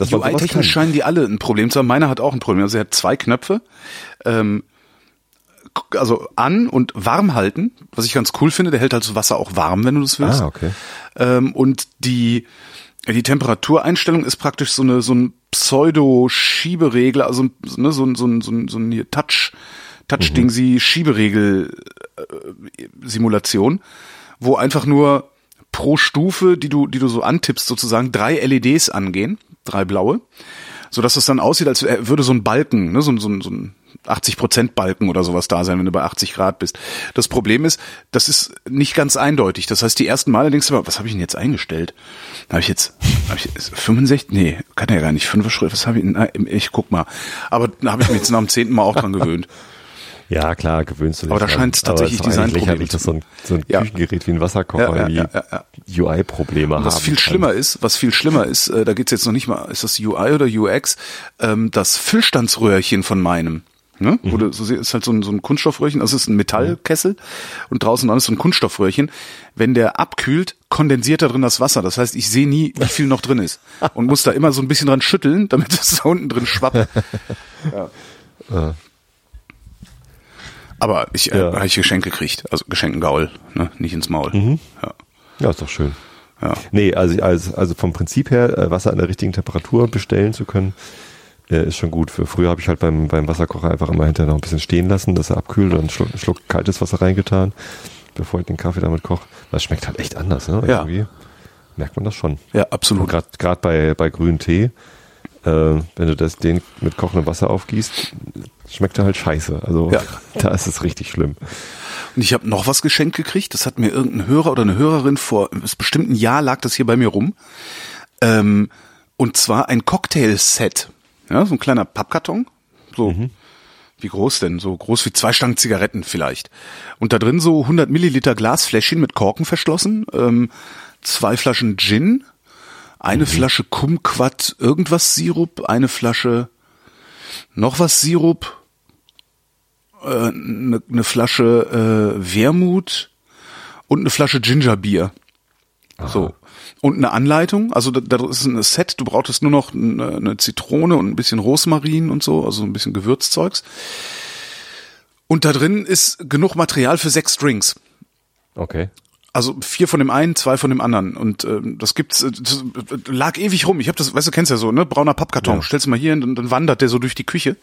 sowas UI-technisch kann. scheinen die alle ein Problem zu haben. Meiner hat auch ein Problem. Also er hat zwei Knöpfe. Ähm, also an und warm halten, was ich ganz cool finde. Der hält halt das Wasser auch warm, wenn du das willst. Ah, okay. Ähm, und die, die Temperatureinstellung ist praktisch so eine so ein Pseudo-Schieberegler, also ne, so ein, so ein, so ein, so ein hier Touch, Touch-Ding, sie Schieberegel-Simulation, wo einfach nur pro Stufe, die du, die du so antippst, sozusagen drei LEDs angehen, drei blaue, so dass es dann aussieht, als würde so ein Balken, ne, so, so, so ein 80 Prozent Balken oder sowas da sein, wenn du bei 80 Grad bist. Das Problem ist, das ist nicht ganz eindeutig. Das heißt, die ersten Male denkst du mal, was habe ich denn jetzt eingestellt? Habe ich jetzt hab ich 65? Nee, kann ja gar nicht. Fünf Schritt, was habe ich? Na, ich guck mal. Aber da habe ich mich jetzt nach dem zehnten Mal auch dran gewöhnt. Ja, klar, gewöhnst du dich Aber da tatsächlich es Designprobleme lächerlich, zu dass so ein, so ein Ja. Küchengerät wie ein Wasserkocher Ja, ja. UI-Probleme haben Was viel kann. schlimmer ist, was viel schlimmer ist, äh, da geht's jetzt noch nicht mal, ist das UI oder UX, ähm, das Füllstandsröhrchen von meinem. Ne? Wo du, so ist halt so ein, so ein Kunststoffröhrchen, also es ist ein Metallkessel und draußen dran ist so ein Kunststoffröhrchen. Wenn der abkühlt, kondensiert da drin das Wasser. Das heißt, ich sehe nie, wie viel noch drin ist. Und muss da immer so ein bisschen dran schütteln, damit es da unten drin schwappt. ja. Aber ich äh, Ja. habe ich Geschenk gekriegt. Also Geschenken Gaul, ne? nicht ins Maul. Ja. Ja, ist doch schön. Ja. Nee, also, also, also vom Prinzip her, äh, Wasser an der richtigen Temperatur bestellen zu können, äh, ist schon gut. Für früher habe ich halt beim, beim Wasserkocher einfach immer hinterher noch ein bisschen stehen lassen, dass er abkühlt und einen Schluck, einen Schluck kaltes Wasser reingetan, bevor ich den Kaffee damit koche. Das schmeckt halt echt anders, ne? Ja. Irgendwie merkt man das schon. Ja, absolut. Gerade bei, bei grünen Tee, äh, wenn du das den mit kochendem Wasser aufgießt, schmeckt er halt scheiße. Also Ja. da ist es richtig schlimm. Und ich habe noch was geschenkt gekriegt. Das hat mir irgendein Hörer oder eine Hörerin vor bestimmt ein Jahr lag das hier bei mir rum. Ähm, und zwar ein Cocktail-Set. Ja, so ein kleiner Pappkarton. So. Wie groß denn? So groß wie zwei Stangen Zigaretten vielleicht. Und da drin so 100 Milliliter Glasfläschchen mit Korken verschlossen, ähm, zwei Flaschen Gin, eine Flasche Kumquat irgendwas Sirup, eine Flasche noch was Sirup, eine ne Flasche äh, Wermut und eine Flasche Gingerbier. So. Und eine Anleitung, also da, da ist ein Set, du brauchtest nur noch eine, eine Zitrone und ein bisschen Rosmarin und so, also ein bisschen Gewürzzeugs. Und da drin ist genug Material für sechs Drinks. Okay. Also vier von dem einen, zwei von dem anderen. Und ähm, das gibt's, äh, das lag ewig rum. Ich habe das, weißt du, kennst ja so, ne? Brauner Pappkarton. Ja. Stellst du mal hier hin und dann wandert der so durch die Küche.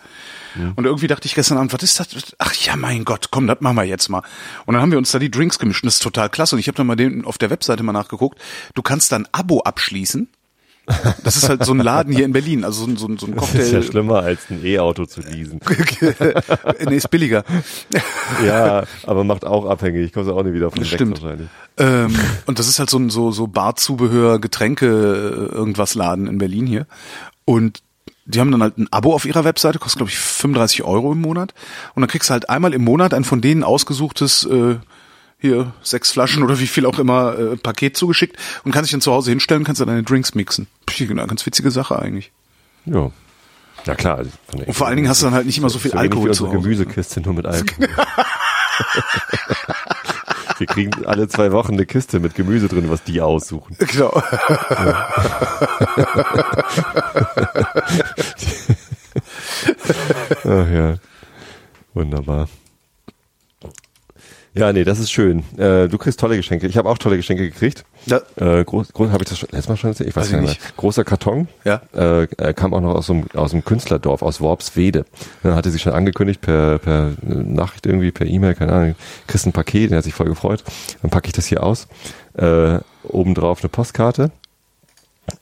Und irgendwie dachte ich gestern Abend, was ist das? Ach ja, mein Gott, komm, das machen wir jetzt mal. Und dann haben wir uns da die Drinks gemischt. Und das ist total klasse. Und ich habe dann mal den auf der Webseite mal nachgeguckt. Du kannst dann Abo abschließen. Das ist halt so ein Laden hier in Berlin, also so ein, so ein, so ein Das ist ja Cocktail. schlimmer als ein E-Auto zu leasen. nee, ist billiger. Ja, aber macht auch abhängig. Ich komme auch nicht wieder von stimmt. wahrscheinlich. Ähm, und das ist halt so ein so, so Barzubehör, Getränke, äh, irgendwas Laden in Berlin hier. Und die haben dann halt ein Abo auf ihrer Webseite, kostet glaube ich 35 Euro im Monat. Und dann kriegst du halt einmal im Monat ein von denen ausgesuchtes, äh, hier sechs Flaschen oder wie viel auch immer äh, Paket zugeschickt und kannst dich dann zu Hause hinstellen, kannst dann deine Drinks mixen. Pff, Genau, ganz witzige Sache eigentlich. Ja. Ja klar. also Und vor allen Dingen hast du dann halt nicht immer so viel so Alkohol zu Hause. Gemüsekiste nur mit Alkohol. Wir kriegen alle zwei Wochen eine Kiste mit Gemüse drin, was die aussuchen. Genau. Ach ja. Wunderbar. Ja, nee, das ist schön. Äh, du kriegst tolle Geschenke. Ich habe auch tolle Geschenke gekriegt. Ja. Äh, groß, groß habe ich das schon letztes Mal schon erzählt? Ich weiß, Weiß gar nicht. mehr. Großer Karton. Ja. Äh, äh, kam auch noch aus einem, aus einem Künstlerdorf, aus Worpswede. Dann hatte sie schon angekündigt per, per Nachricht irgendwie, per E-Mail, keine Ahnung, kriegst ein Paket, der hat sich voll gefreut. Dann packe ich das hier aus. Äh, obendrauf eine Postkarte.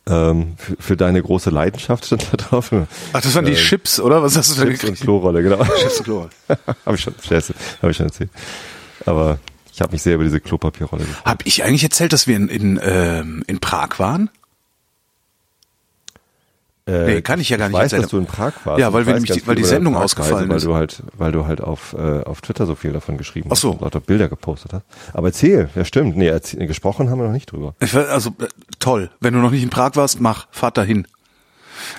Ähm, für, für deine große Leidenschaft stand da drauf. Ach, das waren die Äh, Chips, oder? Was hast du da Chips und gekriegt? Klorolle, genau. Chips und Chlor. habe ich schon, habe ich schon erzählt. Aber ich habe mich sehr über diese Klopapierrolle gefreut. Hab ich eigentlich erzählt, dass wir in, in, ähm, in Prag waren? Äh, Nee, kann ich ja gar nicht weiß, erzählen. dass du in Prag warst. Ja, weil Ich wir nämlich die- weil die Sendung ausgefallen weil ist. Du halt, weil du halt auf, äh, auf Twitter so viel davon geschrieben Ach so. hast. und Lauter Bilder gepostet hast. Aber erzähl, ja stimmt. Nee, erzähl, gesprochen haben wir noch nicht drüber. Ich also äh, toll. Wenn du noch nicht in Prag warst, mach, fahrt dahin.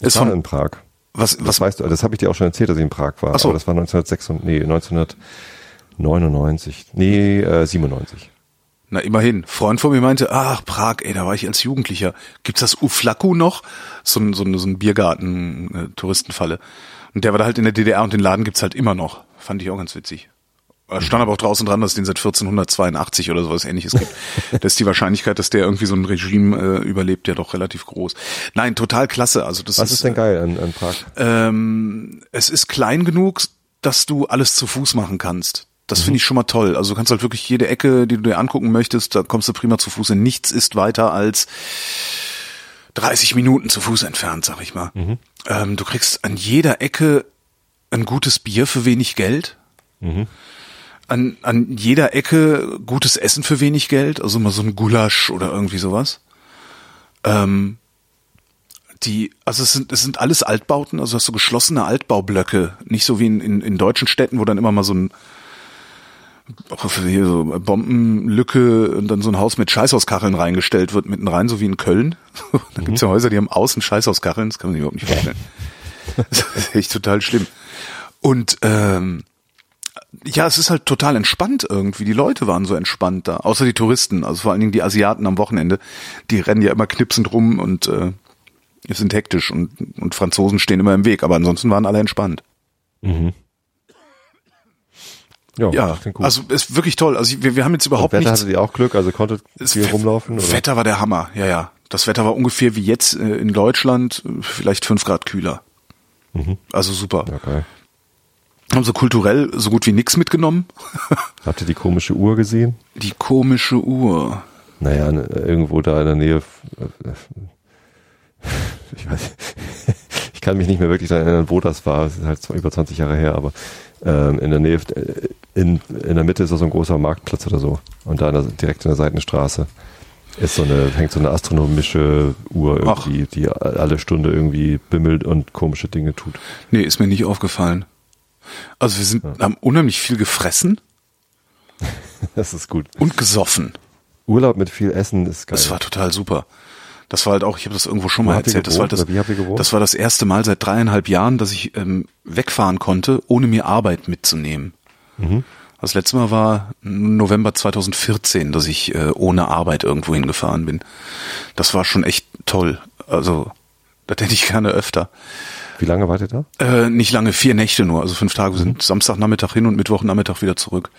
Ich Ist war von, in Prag. was, Das was, weißt du, das habe ich dir auch schon erzählt, dass ich in Prag war. Ach so. Aber das war 1996, nee, 1999. Nee, äh, 97. na immerhin. Freund von mir meinte, ach Prag, ey, da war ich als Jugendlicher. Gibt's das Uflaku noch? So ein, so ein, so ein Biergarten, äh, Touristenfalle. Und der war da halt in der DDR und den Laden gibt's halt immer noch. Fand ich auch ganz witzig. Da stand aber auch draußen dran, dass es den seit 1482 oder sowas ähnliches gibt. da ist die Wahrscheinlichkeit, dass der irgendwie so ein Regime äh, überlebt, ja doch relativ groß. Nein, total klasse. Also das Was ist denn geil an, an Prag? ähm, es ist klein genug, dass du alles zu Fuß machen kannst. Das finde ich schon mal toll. Also du kannst halt wirklich jede Ecke, die du dir angucken möchtest, da kommst du prima zu Fuß hin. Nichts ist weiter als 30 Minuten zu Fuß entfernt, sag ich mal. Ähm, du kriegst an jeder Ecke ein gutes Bier für wenig Geld. An, an jeder Ecke gutes Essen für wenig Geld, also mal so ein Gulasch oder irgendwie sowas. Ähm, die, also es sind, es sind alles Altbauten, also hast du geschlossene Altbaublöcke, nicht so wie in, in, in deutschen Städten, wo dann immer mal so ein auch hier so Bombenlücke und dann so ein Haus mit Scheißhauskacheln reingestellt wird mitten rein, so wie in Köln. da gibt's ja Häuser, die haben außen Scheißhauskacheln, das kann man sich überhaupt nicht vorstellen. das ist echt total schlimm. Und ähm, ja, es ist halt total entspannt irgendwie. Die Leute waren so entspannt da, außer die Touristen, also vor allen Dingen die Asiaten am Wochenende. Die rennen ja immer knipsend rum und äh, sind hektisch und, und Franzosen stehen immer im Weg, aber ansonsten waren alle entspannt. Ja, Ja, also ist wirklich toll. Also wir, wir haben jetzt überhaupt Wetter nichts. hattet ihr auch Glück, also konntet Es- viel rumlaufen? Oder? Wetter war der Hammer, ja, ja. Das Wetter war ungefähr wie jetzt äh, in Deutschland, vielleicht fünf Grad kühler. Also super. Mhm. Geil. Haben so kulturell so gut wie nix mitgenommen. Habt ihr die komische Uhr gesehen? Die komische Uhr. Naja, irgendwo da in der Nähe. äh, Ich weiß, ich kann mich nicht mehr wirklich daran erinnern, wo das war. Es ist halt über 20 Jahre her, aber ähm, in der Nähe, äh, in, in der Mitte ist da so ein großer Marktplatz oder so. Und da in der, direkt in der Seitenstraße ist so eine, hängt so eine astronomische Uhr Ach. irgendwie, die alle Stunde irgendwie bimmelt und komische Dinge tut. Nee, ist mir nicht aufgefallen. Also wir sind, haben unheimlich viel gefressen Das ist gut. und gesoffen. Urlaub mit viel Essen ist geil. Das war total super. Das war halt auch, ich habe das irgendwo schon Wo mal erzählt. Das war, gewohnt das, habt ihr gewohnt? das war das erste Mal seit dreieinhalb Jahren, dass ich ähm, wegfahren konnte, ohne mir Arbeit mitzunehmen. Mhm. Das letzte Mal war November 2014, dass ich äh, ohne Arbeit irgendwo hingefahren bin. Das war schon echt toll. Also, das hätte ich gerne öfter. Wie lange wart ihr da? Äh, nicht lange, vier Nächte nur, also fünf Tage. Wir Mhm. sind Samstagnachmittag hin und Mittwochnachmittag wieder zurück.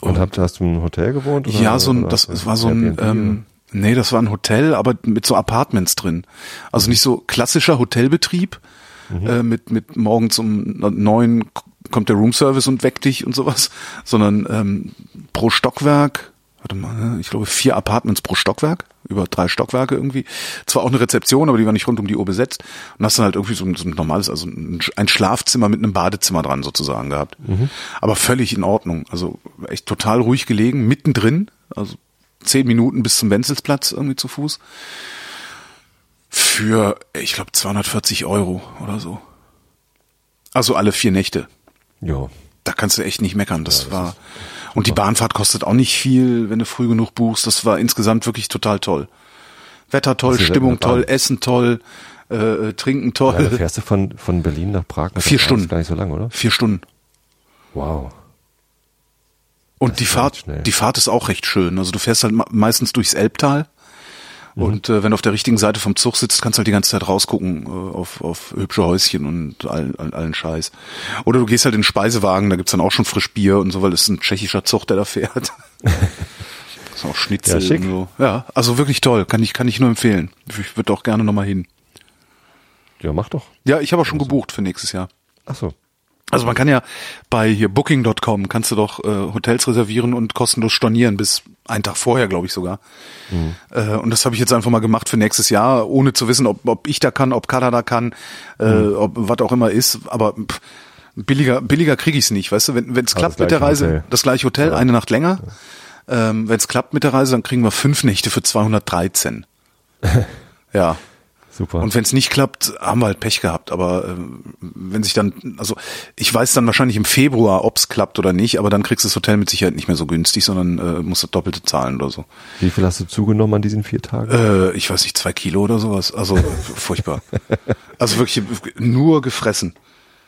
Und habt, hast du im Hotel gewohnt? Oder, Ja, so ein, das du war so ein, ähm, nee, das war ein Hotel, aber mit so Apartments drin. Also nicht so klassischer Hotelbetrieb, Mhm. äh, mit, mit morgens um neun kommt der Roomservice und weckt dich und sowas, sondern ähm, pro Stockwerk, warte mal, ne, ich glaube vier Apartments pro Stockwerk, über drei Stockwerke irgendwie. Zwar auch eine Rezeption, aber die war nicht rund um die Uhr besetzt. Und hast dann halt irgendwie so ein, so ein normales, also ein ein Schlafzimmer mit einem Badezimmer dran sozusagen gehabt. Aber völlig in Ordnung. Also echt total ruhig gelegen, mittendrin, also zehn Minuten bis zum Wenzelsplatz irgendwie zu Fuß. Für, ich glaube, 240 Euro oder so. Also alle vier Nächte Ja. da kannst du echt nicht meckern. Das, war und die Bahnfahrt kostet auch nicht viel, wenn du früh genug buchst. Das war insgesamt wirklich total toll. Wetter toll, Stimmung toll? Essen toll, äh, äh, Trinken Ja, toll. da fährst du von, von Berlin nach Prag. mit Vier Stunden. Gar nicht so lang, oder? Vier Stunden. Wow. Und die Fahrt, schnell. die Fahrt ist auch recht schön. Also du fährst halt me- meistens durchs Elbtal. Mhm. Und äh, wenn du auf der richtigen Seite vom Zug sitzt, kannst du halt die ganze Zeit rausgucken äh, auf, auf hübsche Häuschen und allen, allen, allen Scheiß. Oder du gehst halt in den Speisewagen, da gibt's dann auch schon frisch Bier und so, weil es ist ein tschechischer Zug, der da fährt. ist auch Schnitzel Ja, schick. und so. Ja, also wirklich toll, kann ich, kann ich nur empfehlen. Ich würde auch gerne nochmal hin. Ja, mach doch. Ja, ich habe auch schon gebucht für nächstes Jahr. Ach so. Also man kann ja bei hier Booking.com kannst du doch äh, Hotels reservieren und kostenlos stornieren bis einen Tag vorher, glaube ich sogar. Äh, und das habe ich jetzt einfach mal gemacht für nächstes Jahr, ohne zu wissen, ob, ob ich da kann, ob Kader da kann, äh, ob was auch immer ist. Aber pff, billiger, billiger kriege ich es nicht, weißt du? Wenn es klappt mit der Reise, Hotel. das gleiche Hotel, eine Nacht länger. Ähm, Wenn es klappt mit der Reise, dann kriegen wir fünf Nächte für 213. ja. Super. Und wenn es nicht klappt, haben wir halt Pech gehabt. Aber ähm, wenn sich dann, also ich weiß dann wahrscheinlich im Februar, ob's klappt oder nicht, aber dann kriegst du das Hotel mit Sicherheit nicht mehr so günstig, sondern äh, musst du doppelte zahlen oder so. Wie viel hast du zugenommen an diesen vier Tagen? Äh, ich weiß nicht, zwei Kilo oder sowas. Also furchtbar. Also wirklich nur gefressen.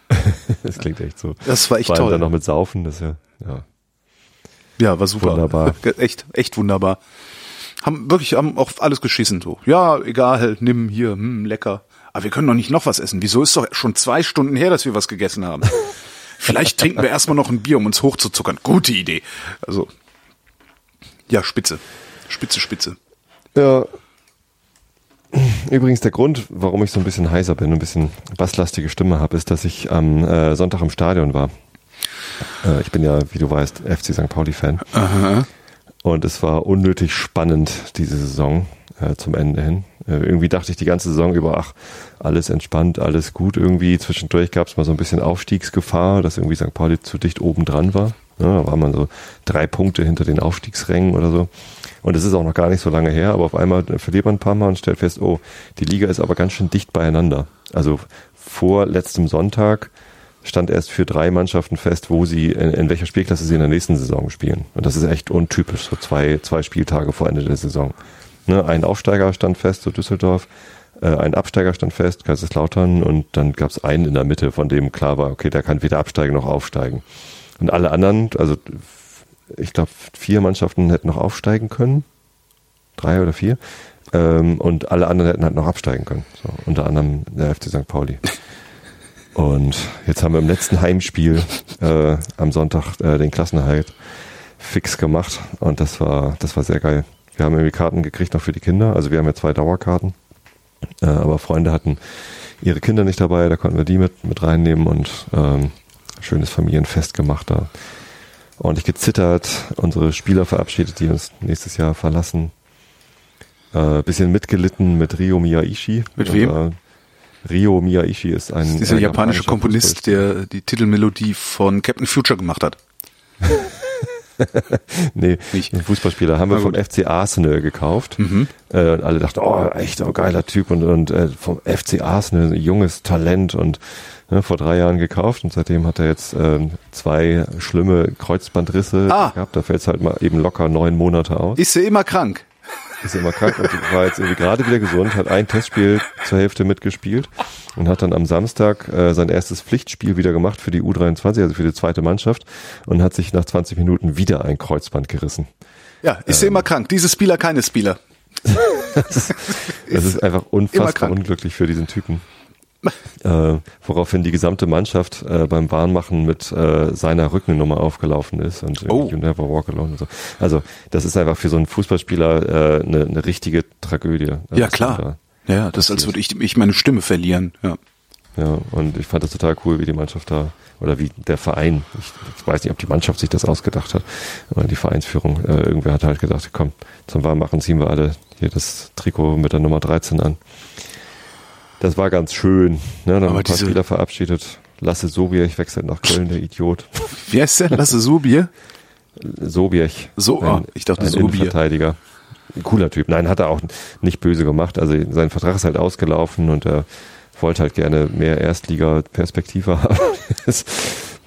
Das klingt echt so. Das war echt Vor allem toll. dann noch mit Saufen, das ja, ja. Ja, war super. Wunderbar. Echt, echt wunderbar. Haben wirklich haben auch alles geschissen so. Ja, egal, nimm hier, hm, lecker. Aber wir können doch nicht noch was essen. Wieso ist doch schon zwei Stunden her, dass wir was gegessen haben? Vielleicht trinken wir erstmal noch ein Bier, um uns hochzuzuckern. Gute Idee. Also, ja, spitze. Spitze, spitze. Ja. Übrigens, der Grund, warum ich so ein bisschen heiser bin, ein bisschen basslastige Stimme habe, ist, dass ich am äh, Sonntag im Stadion war. Äh, ich bin ja, wie du weißt, FC St. Pauli-Fan. Und es war unnötig spannend, diese Saison äh, zum Ende hin. Äh, irgendwie dachte ich die ganze Saison über, ach, alles entspannt, alles gut. Irgendwie zwischendurch gab es mal so ein bisschen Aufstiegsgefahr, dass irgendwie St. Pauli zu dicht oben dran war. Ja, da war man so drei Punkte hinter den Aufstiegsrängen oder so. Und es ist auch noch gar nicht so lange her, aber auf einmal verliert man ein paar Mal und stellt fest, oh, die Liga ist aber ganz schön dicht beieinander. Also vor letztem Sonntag stand erst für drei Mannschaften fest, wo sie, in, in welcher Spielklasse sie in der nächsten Saison spielen. Und das ist echt untypisch, so zwei, zwei Spieltage vor Ende der Saison. Ne, ein Aufsteiger stand fest, so Düsseldorf, äh, ein Absteiger stand fest, Kaiserslautern, und dann gab es einen in der Mitte, von dem klar war, okay, der kann weder absteigen noch aufsteigen. Und alle anderen, also ich glaube, vier Mannschaften hätten noch aufsteigen können. Drei oder vier. Ähm, und alle anderen hätten halt noch absteigen können. So, unter anderem der FC St. Pauli. Und jetzt haben wir im letzten Heimspiel äh, am Sonntag äh, den Klassenerhalt fix gemacht. Und das war, das war sehr geil. Wir haben irgendwie Karten gekriegt noch für die Kinder. Also wir haben ja zwei Dauerkarten. Äh, aber Freunde hatten ihre Kinder nicht dabei, da konnten wir die mit, mit reinnehmen und ähm, schönes Familienfest gemacht da. Ordentlich gezittert, unsere Spieler verabschiedet, die uns nächstes Jahr verlassen. Äh, bisschen mitgelitten mit Rio Miyaishi. Mit wem? Rio Miyaishi ist ein Dieser ein japanische japanischer Komponist, der die Titelmelodie von Captain Future gemacht hat. Nee, Nicht. ein Fußballspieler haben wir vom. FC Arsenal gekauft. Mhm. Äh, und alle dachten, oh, echt oh, geiler Typ und, und äh, vom FC Arsenal, ein junges Talent und ne, vor drei Jahren gekauft und seitdem hat er jetzt ähm, zwei schlimme Kreuzbandrisse Ah. gehabt. Da fällt es halt mal eben locker neun Monate aus. Ist sie immer krank? Ist immer krank und war jetzt irgendwie gerade wieder gesund, hat ein Testspiel zur Hälfte mitgespielt und hat dann am Samstag äh, sein erstes Pflichtspiel wieder gemacht für die U23, also für die zweite Mannschaft und hat sich nach 20 Minuten wieder ein Kreuzband gerissen. Ja, ist Ähm. immer krank. Diese Spieler, keine Spieler. Das ist einfach immer unfassbar krank. unglücklich für diesen Typen. Äh, woraufhin die gesamte Mannschaft äh, beim Warnmachen mit äh, seiner Rückennummer aufgelaufen ist und Oh. You Never Walk Alone und so. Also das ist einfach für so einen Fußballspieler äh, eine, eine richtige Tragödie. Ja, klar. da- Ja, das ist, als würde ich, ich meine Stimme verlieren. Ja. Ja, und ich fand das total cool, wie die Mannschaft da, oder wie der Verein, ich, ich weiß nicht, ob die Mannschaft sich das ausgedacht hat, aber die Vereinsführung, äh, irgendwer hat halt gedacht, komm, zum Warmmachen ziehen wir alle hier das Trikot mit der Nummer 13 an. Das war ganz schön, ne? Dann haben Aber ein paar Spieler verabschiedet. Lasse Sobiech wechselt nach Köln, der Idiot. Wie heißt der? Lasse Subier? Sobiech. So, ah, ich dachte ein Sobier. Innenverteidiger. Ein cooler Typ. Nein, hat er auch nicht böse gemacht. Also sein Vertrag ist halt ausgelaufen und er wollte halt gerne mehr Erstliga-Perspektive haben.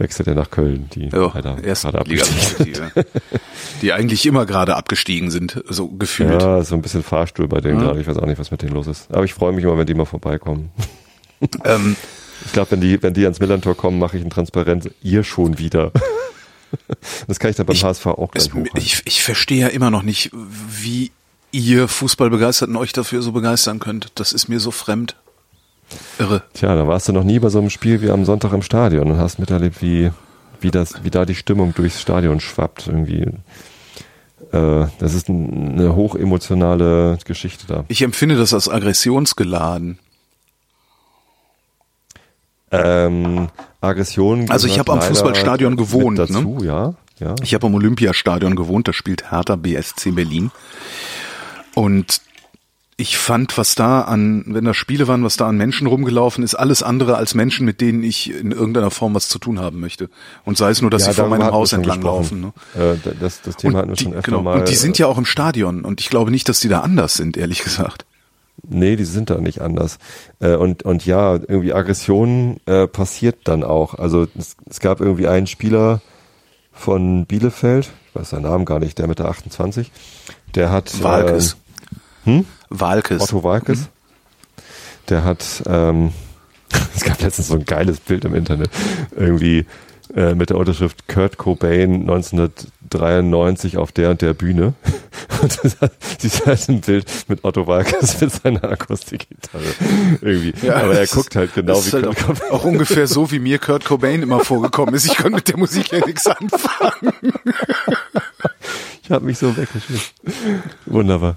Wechselt er nach Köln, die Ja, leider gerade abgestiegen Liga. Die eigentlich immer gerade abgestiegen sind, so gefühlt. Ja, so ein bisschen Fahrstuhl bei denen Ja. gerade. Ich weiß auch nicht, was mit denen los ist. Aber ich freue mich immer, wenn die mal vorbeikommen. Ähm, Ich glaube, wenn die, wenn die ans Millantor kommen, mache ich ein Transparenz. Ihr schon wieder. Das kann ich dann beim Ich- HSV auch gleich es, ich, ich verstehe ja immer noch nicht, wie ihr Fußballbegeisterten euch dafür so begeistern könnt. Das ist mir so fremd. Irre. Tja, da warst du noch nie bei so einem Spiel wie am Sonntag im Stadion und hast miterlebt, wie, wie, das, wie da die Stimmung durchs Stadion schwappt. Irgendwie. Äh, das ist ein, eine hochemotionale Geschichte da. Ich empfinde das als aggressionsgeladen. Ähm, Aggression. Also ich habe am Fußballstadion gewohnt, ne? Dazu, ja. ja. Ich habe am Olympiastadion gewohnt, da spielt Hertha BSC Berlin. Und ich fand, was da an, wenn da Spiele waren, was da an Menschen rumgelaufen ist, alles andere als Menschen, mit denen ich in irgendeiner Form was zu tun haben möchte. Und sei es nur, dass Ja, sie vor meinem Haus entlang laufen. Ne? Äh, das, das Thema hatten wir die, schon öfter genau, mal. und die sind ja auch im Stadion und ich glaube nicht, dass die da anders sind, ehrlich gesagt. Nee, die sind da nicht anders. Äh, und, und ja, irgendwie Aggression äh, passiert dann auch. Also es, es gab irgendwie einen Spieler von Bielefeld, ich weiß seinen Namen gar nicht, der mit der 28, der hat Walkes. Äh, hm? Walkes. Otto Walkes. Der hat, ähm, es gab letztens so ein geiles Bild im Internet, irgendwie äh, mit der Unterschrift Kurt Cobain 1993 auf der und der Bühne. Und das hat- siehst halt ein Bild mit Otto Walkes mit seiner Akustikgitarre. Irgendwie. Ja, Aber er guckt halt genau wie ist halt Kurt Cobain. auch, auch ungefähr so, wie mir Kurt Cobain immer vorgekommen ist. Ich konnte mit der Musik ja nichts anfangen. Ich habe mich so weggeschmissen. Wunderbar.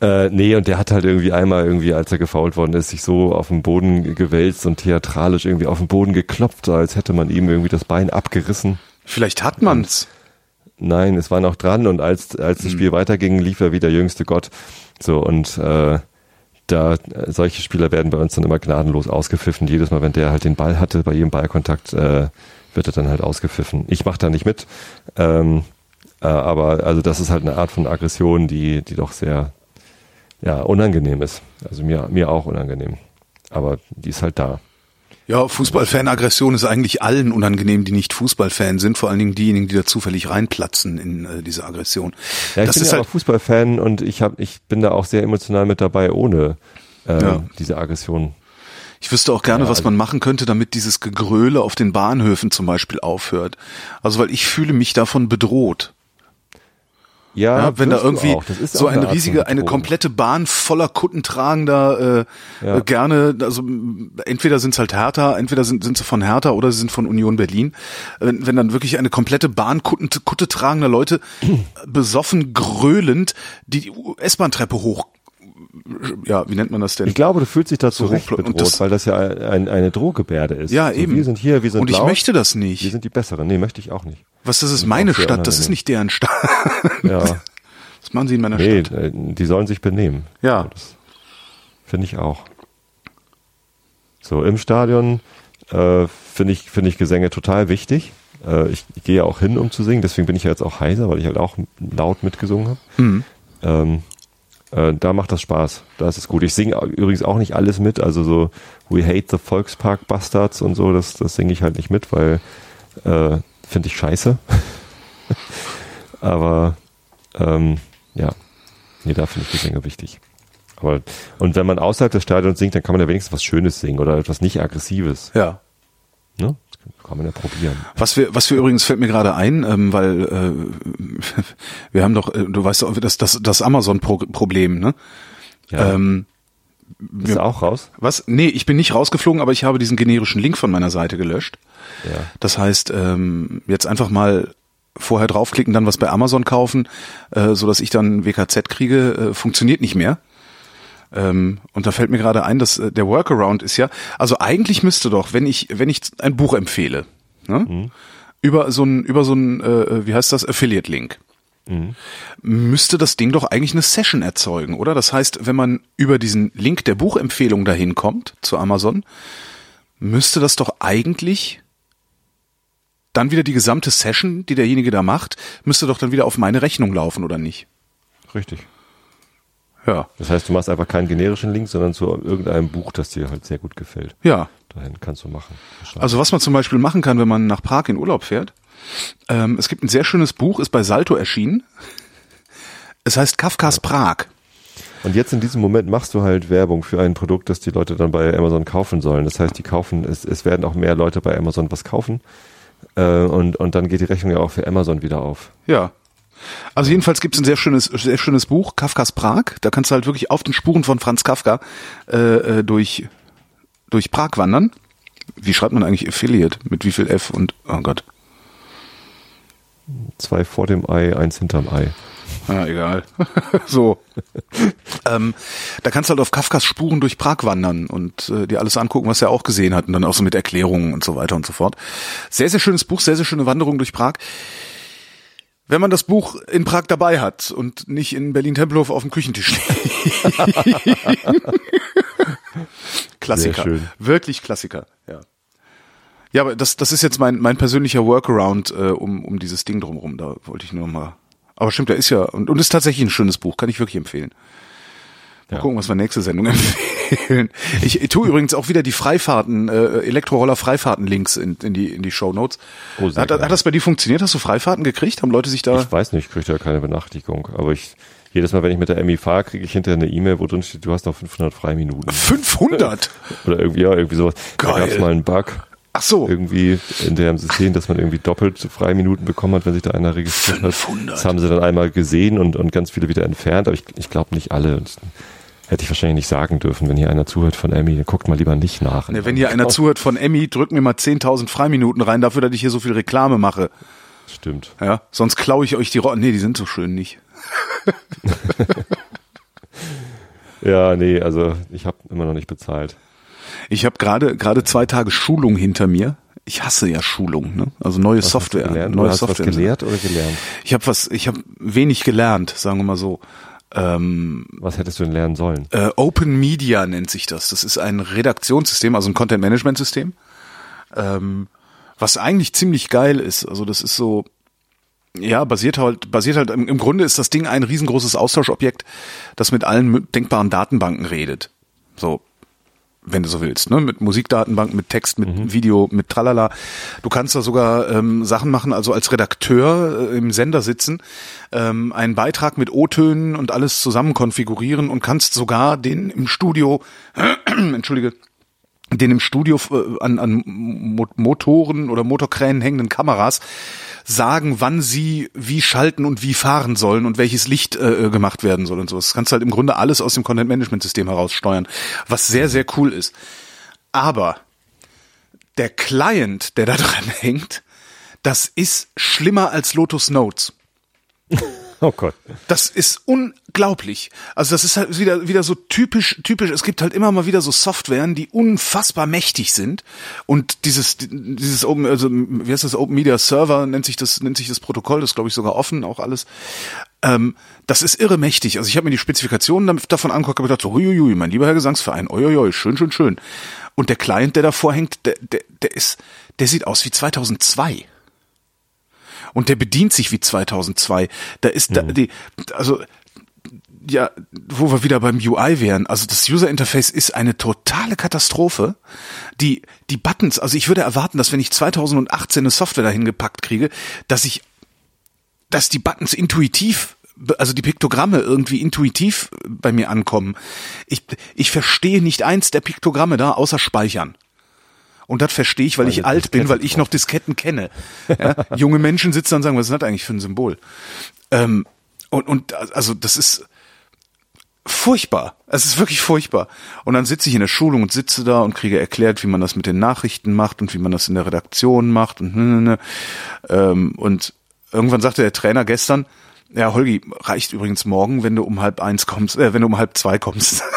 Äh, nee, und der hat halt irgendwie einmal irgendwie, als er gefault worden ist, sich so auf den Boden gewälzt und theatralisch irgendwie auf den Boden geklopft, als hätte man ihm irgendwie das Bein abgerissen. Vielleicht hat man's. Nein, es war noch dran und als, als das Spiel weiterging, lief er wie der jüngste Gott. So, und äh, da äh, solche Spieler werden bei uns dann immer gnadenlos ausgepfiffen. Jedes Mal, wenn der halt den Ball hatte, bei jedem Ballkontakt, äh, wird er dann halt ausgepfiffen. Ich mache da nicht mit. Ähm, äh, aber also das ist halt eine Art von Aggression, die, die doch sehr ja, unangenehm ist. Also mir, mir auch unangenehm. Aber die ist halt da. Ja, Fußballfan-Aggression ist eigentlich allen unangenehm, die nicht Fußballfan sind, vor allen Dingen diejenigen, die da zufällig reinplatzen in äh, diese Aggression. Ja, ich das bin ist ja halt, auch Fußballfan und ich hab, ich bin da auch sehr emotional mit dabei, ohne äh, Ja. diese Aggression. ich wüsste auch gerne, Ja, was also- man machen könnte, damit dieses Gegröle auf den Bahnhöfen zum Beispiel aufhört. Also, weil ich fühle mich davon bedroht. Ja, wenn da irgendwie so eine von riesige, eine komplette Bahn voller Kuttentragender äh, Ja. gerne, also entweder sind's halt Hertha, entweder sind, sind sie von Hertha oder sie sind von Union Berlin. Wenn, wenn dann wirklich eine komplette Bahn Kutten, Kutte tragender Leute äh, besoffen, gröhlend die, die S-Bahn-Treppe hoch, ja, wie nennt man das denn? Ich glaube, du fühlst dich da zu Recht bedroht, das- weil das ja ein, eine Drohgebärde ist. ja, so, eben. Wir sind hier, wir sind Und ich laut, möchte das nicht. Wir sind die Besseren. Nee, möchte ich auch nicht. Was, das ist sind meine Stadt, das ist nicht deren Stadt. Ja, Was machen sie in meiner nee, Stadt? äh, die sollen sich benehmen. Ja. Das finde ich auch. So, im Stadion äh, finde ich, finde ich Gesänge total wichtig. Äh, ich, ich gehe ja auch hin, um zu singen, deswegen bin ich ja jetzt auch heiser, weil ich halt auch laut mitgesungen habe. Hm. Ähm, äh, da macht das Spaß. Da ist es gut. Ich singe übrigens auch nicht alles mit. Also so We Hate the Volkspark Bastards und so, das, das singe ich halt nicht mit, weil äh, finde ich scheiße. Aber ähm, ja, nee, da finde ich Gesänge wichtig. Aber, und wenn man außerhalb des Stadions singt, dann kann man ja wenigstens was Schönes singen oder etwas nicht Aggressives. Ja. Ne? Kann man ja probieren. Was wir, was wir übrigens fällt mir gerade ein, ähm, weil äh, wir haben doch, äh, du weißt doch, das, das, das Amazon-Problem, ne? Ja. Ähm, Bist du auch raus? was? Nee, ich bin nicht rausgeflogen, aber ich habe diesen generischen Link von meiner Seite gelöscht. Ja. Das heißt, ähm, jetzt einfach mal vorher draufklicken, dann was bei Amazon kaufen, äh, so dass ich dann WKZ kriege, äh, funktioniert nicht mehr. Ähm, und da fällt mir gerade ein, dass äh, der Workaround ist ja, also eigentlich müsste doch, wenn ich, wenn ich ein Buch empfehle, ne, Mhm. über so ein, über so ein, äh, wie heißt das, Affiliate-Link, Mhm. müsste das Ding doch eigentlich eine Session erzeugen, oder? Das heißt, wenn man über diesen Link der Buchempfehlung dahin kommt zu Amazon, müsste das doch eigentlich dann wieder die gesamte Session, die derjenige da macht, müsste doch dann wieder auf meine Rechnung laufen, oder nicht? Richtig. Ja. Das heißt, du machst einfach keinen generischen Link, sondern zu irgendeinem Buch, das dir halt sehr gut gefällt. Ja. Dahin kannst du machen. Also was man zum Beispiel machen kann, wenn man nach Prag in Urlaub fährt. Ähm, es gibt ein sehr schönes Buch, ist bei Salto erschienen. Es heißt Kafkas Prag. Und jetzt in diesem Moment machst du halt Werbung für ein Produkt, das die Leute dann bei Amazon kaufen sollen. Das heißt, die kaufen, es, es werden auch mehr Leute bei Amazon was kaufen. Äh, und, und dann geht die Rechnung ja auch für Amazon wieder auf. Ja. Also jedenfalls gibt es ein sehr schönes, sehr schönes Buch, Kafkas Prag. Da kannst du halt wirklich auf den Spuren von Franz Kafka äh, äh, durch, durch Prag wandern. Wie schreibt man eigentlich Affiliate? Mit wie viel F und oh Gott. Zwei vor dem Ei, eins hinterm Ei. Ja, egal. so. ähm, da kannst du halt auf Kafkas Spuren durch Prag wandern und äh, dir alles angucken, was er auch gesehen hat und dann auch so mit Erklärungen und so weiter und so fort. Sehr, sehr schönes Buch, sehr, sehr schöne Wanderung durch Prag. Wenn man das Buch in Prag dabei hat und nicht in Berlin-Tempelhof auf dem Küchentisch liegt. Klassiker. Wirklich Klassiker, ja. Ja, aber das, das ist jetzt mein, mein persönlicher Workaround äh, um, um dieses Ding drumherum. Da wollte ich nur mal. Aber stimmt, der ist ja und, und ist tatsächlich ein schönes Buch, kann ich wirklich empfehlen. Mal Ja. gucken, was wir nächste Sendung empfehlen. Ich, ich tue übrigens auch wieder die Freifahrten, äh, Elektroroller Freifahrten-Links in, in die in die Show Notes. Oh, hat, hat das bei dir funktioniert? Hast du Freifahrten gekriegt? Haben Leute sich da? Ich weiß nicht, ich kriege da keine Benachrichtigung. Aber ich, jedes Mal, wenn ich mit der Emmy fahre, kriege ich hinterher eine E-Mail, wo drin steht, du hast noch 500 Freiminuten. 500. Oder irgendwie, ja, irgendwie sowas. Da Geil. gab es mal einen Bug. Ach so. irgendwie in dem System, dass man irgendwie doppelt Freiminuten bekommen hat, wenn sich da einer registriert hat. 500. Das haben sie dann einmal gesehen und, und ganz viele wieder entfernt, aber ich, ich glaube nicht alle. Und hätte ich wahrscheinlich nicht sagen dürfen, wenn hier einer zuhört von Emmy, dann guckt mal lieber nicht nach. Ne, wenn hier einer zuhört von Emmy, drück mir mal 10.000 Freiminuten rein dafür, dass ich hier so viel Reklame mache. Stimmt. Ja, sonst klaue ich euch die Ro Nee, die sind so schön nicht. Ja, nee, also ich habe immer noch nicht bezahlt. Ich habe gerade gerade zwei Tage Schulung hinter mir. Ich hasse ja Schulung, ne? Also neue Was Software, neue Oder hast du was Software. gelehrt oder gelernt? Ich habe was, ich habe wenig gelernt, sagen wir mal so. Ähm, Was hättest du denn lernen sollen? äh, Open Media nennt sich das. Das ist ein Redaktionssystem, also ein Content Management System, ähm, was eigentlich ziemlich geil ist. Also das ist so, ja, basiert halt, basiert halt, im, im Grunde ist das Ding ein riesengroßes Austauschobjekt, das mit allen denkbaren Datenbanken redet. So, wenn du so willst, ne? Mit Musikdatenbank, mit Text, mit Video, mit Tralala. Du kannst da sogar ähm, Sachen machen, also als Redakteur äh, im Sender sitzen, ähm, einen Beitrag mit O-Tönen und alles zusammen konfigurieren und kannst sogar den im Studio, entschuldige, den im Studio äh, an, an Mo Motoren oder Motorkränen hängenden Kameras sagen, wann sie wie schalten und wie fahren sollen und welches Licht äh, gemacht werden soll und so. Das kannst du halt im Grunde alles aus dem Content Management System heraus steuern, was sehr, sehr cool ist. Aber der Client, der da dran hängt, das ist schlimmer als Lotus Notes. Oh Gott. Das ist unglaublich. Also das ist halt wieder wieder so typisch typisch. Es gibt halt immer mal wieder so Softwaren, die unfassbar mächtig sind und dieses dieses Open also wie heißt das Open Media Server nennt sich das nennt sich das Protokoll. Das glaube ich sogar offen auch alles. Ähm, das ist irre mächtig. Also ich habe mir die Spezifikationen dav- davon angeguckt und gedacht so huiuiui, mein lieber Herr Gesangsverein, oi, schön schön schön. Und der Client, der davor hängt, der der der ist der sieht aus wie 2002 und der bedient sich wie 2002. Da ist da, die, also ja, wo wir wieder beim UI wären. Also das User Interface ist eine totale Katastrophe. Die die Buttons, also ich würde erwarten, dass wenn ich 2018 eine Software dahin gepackt kriege, dass ich dass die Buttons intuitiv also die Piktogramme irgendwie intuitiv bei mir ankommen. Ich, ich verstehe nicht eins der Piktogramme da, außer Speichern. Und das verstehe ich, weil, Weil ich alt bin, Diskette weil ich noch Disketten kenne. Ja? Junge Menschen sitzen dann und sagen, was ist das eigentlich für ein Symbol? Ähm, und, und also das ist furchtbar. Es ist wirklich furchtbar. Und dann sitze ich in der Schulung und sitze da und kriege erklärt, wie man das mit den Nachrichten macht und wie man das in der Redaktion macht und ne, ne, ne. Ähm, und irgendwann sagte der Trainer gestern, ja, Holgi, reicht übrigens morgen, wenn du um halb eins kommst, äh, wenn du um halb zwei kommst.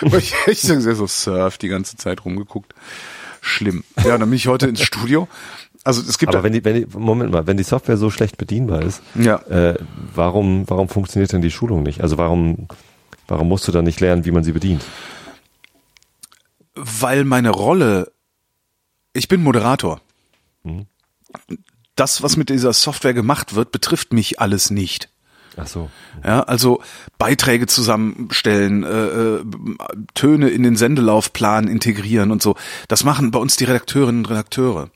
Ich echt so surf die ganze Zeit rumgeguckt. Schlimm. Ja, dann bin ich heute ins Studio. Also es gibt Aber wenn die, wenn die, Moment mal, wenn die Software so schlecht bedienbar ist, ja. äh, warum, warum funktioniert denn die Schulung nicht? Also warum, warum musst du dann nicht lernen, wie man sie bedient? weil meine Rolle, ich bin Moderator. Mhm. Das, was mit dieser Software gemacht wird, betrifft mich alles nicht. Ach so. Ja, also Beiträge zusammenstellen, äh, äh, Töne in den Sendelaufplan integrieren und so. Das machen bei uns die Redakteurinnen und Redakteure.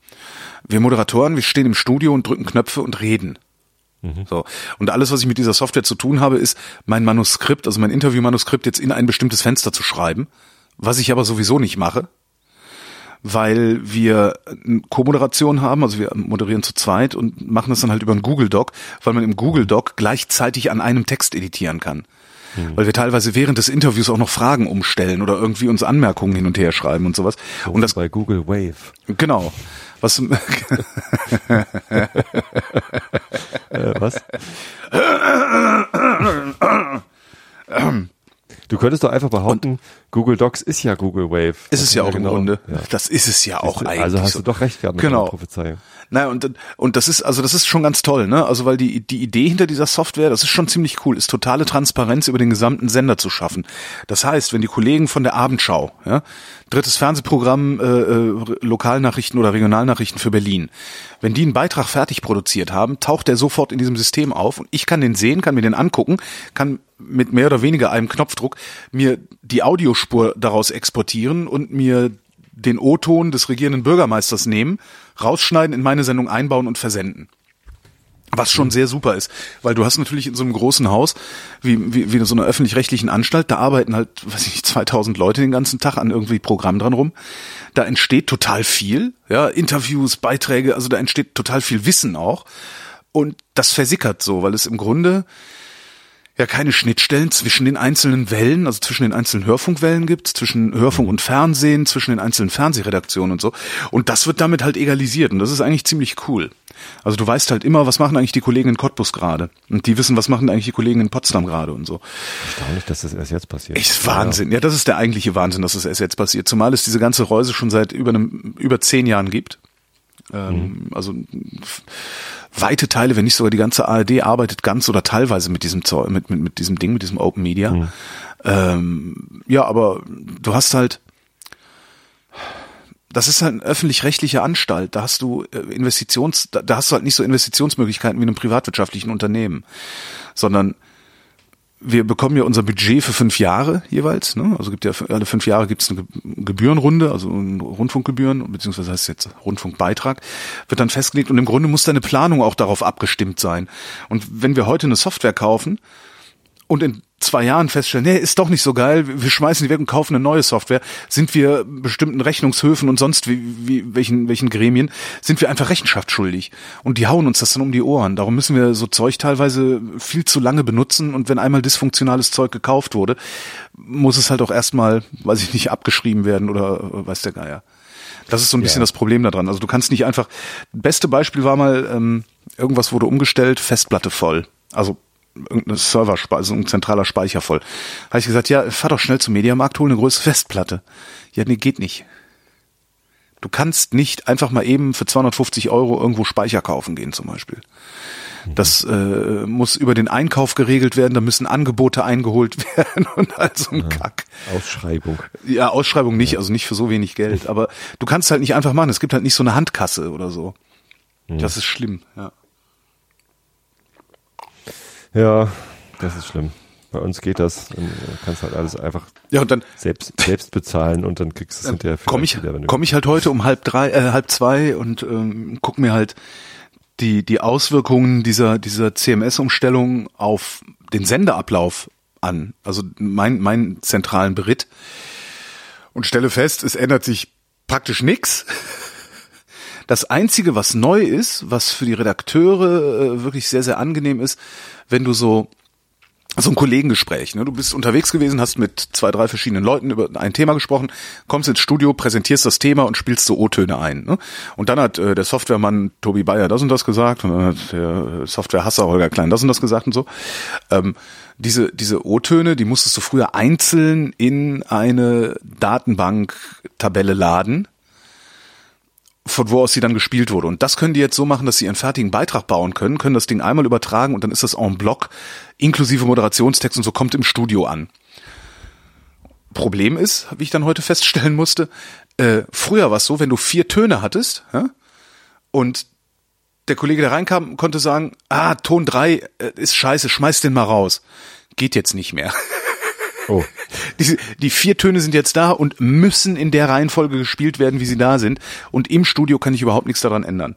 Wir Moderatoren, wir stehen im Studio und drücken Knöpfe und reden. So. Und alles, was ich mit dieser Software zu tun habe, ist mein Manuskript, also mein Interviewmanuskript jetzt in ein bestimmtes Fenster zu schreiben, was ich aber sowieso nicht mache, weil wir eine Co-Moderation haben, also wir moderieren zu zweit und machen das dann halt über einen Google Doc, weil man im Google Doc gleichzeitig an einem Text editieren kann. Weil wir teilweise während des Interviews auch noch Fragen umstellen oder irgendwie uns Anmerkungen hin und her schreiben und sowas. Und das bei Google Wave. genau. Was Äh, was? Du könntest doch einfach behaupten, Google Docs ist ja Google Wave. ist es ja auch im genau. Grunde. Ja. Das ist es ja auch eigentlich. Also hast du doch recht gehabt mit Genau. deiner Prophezeiung. Naja, und, und das ist, also das ist schon ganz toll, ne? Also weil die, die Idee hinter dieser Software, das ist schon ziemlich cool, ist totale Transparenz über den gesamten Sender zu schaffen. Das heißt, wenn die Kollegen von der Abendschau, ja, drittes Fernsehprogramm, äh, äh, Lokalnachrichten oder Regionalnachrichten für Berlin, wenn die einen Beitrag fertig produziert haben, taucht der sofort in diesem System auf und ich kann den sehen, kann mir den angucken, kann mit mehr oder weniger einem Knopfdruck mir die Audiospur daraus exportieren und mir den O-Ton des regierenden Bürgermeisters nehmen, rausschneiden, in meine Sendung einbauen und versenden. Was schon sehr super ist, weil du hast natürlich in so einem großen Haus, wie, wie, wie in so einer öffentlich-rechtlichen Anstalt, da arbeiten halt, weiß ich nicht, 2000 Leute den ganzen Tag an irgendwie Programm dran rum. Da entsteht total viel, ja, Interviews, Beiträge, also da entsteht total viel Wissen auch. Und das versickert so, weil es im Grunde ja keine Schnittstellen zwischen den einzelnen Wellen, also zwischen den einzelnen Hörfunkwellen gibt, zwischen Hörfunk und Fernsehen, zwischen den einzelnen Fernsehredaktionen und so. Und das wird damit halt egalisiert und das ist eigentlich ziemlich cool. Also du weißt halt immer, was machen eigentlich die Kollegen in Cottbus gerade und die wissen, was machen eigentlich die Kollegen in Potsdam gerade und so. Erstaunlich, dass das erst jetzt passiert. Echt Wahnsinn. Ja, das ist der eigentliche Wahnsinn, dass es erst jetzt passiert. Zumal es diese ganze Reuse schon seit über einem über zehn Jahren gibt. Ähm, Also f- weite Teile, wenn nicht sogar die ganze ARD arbeitet ganz oder teilweise mit diesem Zeug, mit, mit, mit diesem Ding, mit diesem Open Media. Ähm, ja, aber du hast halt, das ist halt eine öffentlich-rechtliche Anstalt. Da hast du äh, Investitions, da, da hast du halt nicht so Investitionsmöglichkeiten wie in einem privatwirtschaftlichen Unternehmen, sondern wir bekommen ja unser Budget für fünf Jahre jeweils. Ne? Also gibt ja alle fünf Jahre gibt es eine Ge- Gebührenrunde, also Rundfunkgebühren, beziehungsweise heißt es jetzt Rundfunkbeitrag, wird dann festgelegt und im Grunde muss deine Planung auch darauf abgestimmt sein. Und wenn wir heute eine Software kaufen und in zwei Jahren feststellen, nee, ist doch nicht so geil, wir schmeißen die weg und kaufen eine neue Software, sind wir bestimmten Rechnungshöfen und sonst wie, wie welchen, welchen Gremien, sind wir einfach Rechenschaft schuldig. Und die hauen uns das dann um die Ohren. Darum müssen wir so Zeug teilweise viel zu lange benutzen und wenn einmal dysfunktionales Zeug gekauft wurde, muss es halt auch erstmal, weiß ich nicht, abgeschrieben werden oder äh, weiß der Geier. Das ist so ein bisschen Ja. das Problem daran. Also du kannst nicht einfach. Beste Beispiel war mal, ähm, irgendwas wurde umgestellt, Festplatte voll. Also irgendeine Server, also ein zentraler Speicher voll. Habe ich gesagt, ja, fahr doch schnell zum Mediamarkt, hol eine große Festplatte. Ja, nee, geht nicht. Du kannst nicht einfach mal eben für 250 Euro irgendwo Speicher kaufen gehen zum Beispiel. Das äh, muss über den Einkauf geregelt werden, da müssen Angebote eingeholt werden und all so ein Kack. Ausschreibung. Ja, Ausschreibung nicht, also nicht für so wenig Geld. Aber du kannst halt nicht einfach machen. Es gibt halt nicht so eine Handkasse oder so. Das ist schlimm, ja. Ja, das ist schlimm. Bei uns geht das. Du kannst halt alles einfach Ja, und dann selbst, selbst bezahlen und dann kriegst du es hinterher komme ich, wieder, wenn du- komm ich halt heute um halb drei, äh, halb zwei und ähm, guck mir halt die, die Auswirkungen dieser, dieser CMS-Umstellung auf den Sendeablauf an. Also mein, meinen zentralen Beritt. Und stelle fest, es ändert sich praktisch nix. Das Einzige, was neu ist, was für die Redakteure äh, wirklich sehr, sehr angenehm ist, wenn du so so ein Kollegengespräch. Ne? Du bist unterwegs gewesen, hast mit zwei, drei verschiedenen Leuten über ein Thema gesprochen, kommst ins Studio, präsentierst das Thema und spielst so O-Töne ein. Ne? Und dann hat äh, der Softwaremann Tobi Bayer das und das gesagt und dann hat der Softwarehasser Holger Klein das und das gesagt und so. Ähm, diese diese O-Töne, die musstest du früher einzeln in eine Datenbank-Tabelle laden von wo aus sie dann gespielt wurde. Und das können die jetzt so machen, dass sie ihren fertigen Beitrag bauen können, können das Ding einmal übertragen und dann ist das en bloc inklusive Moderationstext und so kommt im Studio an. Problem ist, wie ich dann heute feststellen musste, äh, früher war es so, wenn du vier Töne hattest ja, und der Kollege, der reinkam, konnte sagen, ah, Ton drei äh, ist scheiße, schmeiß den mal raus. Geht jetzt nicht mehr. Oh. Die, die vier Töne sind jetzt da und müssen in der Reihenfolge gespielt werden, wie sie da sind. Und im Studio kann ich überhaupt nichts daran ändern.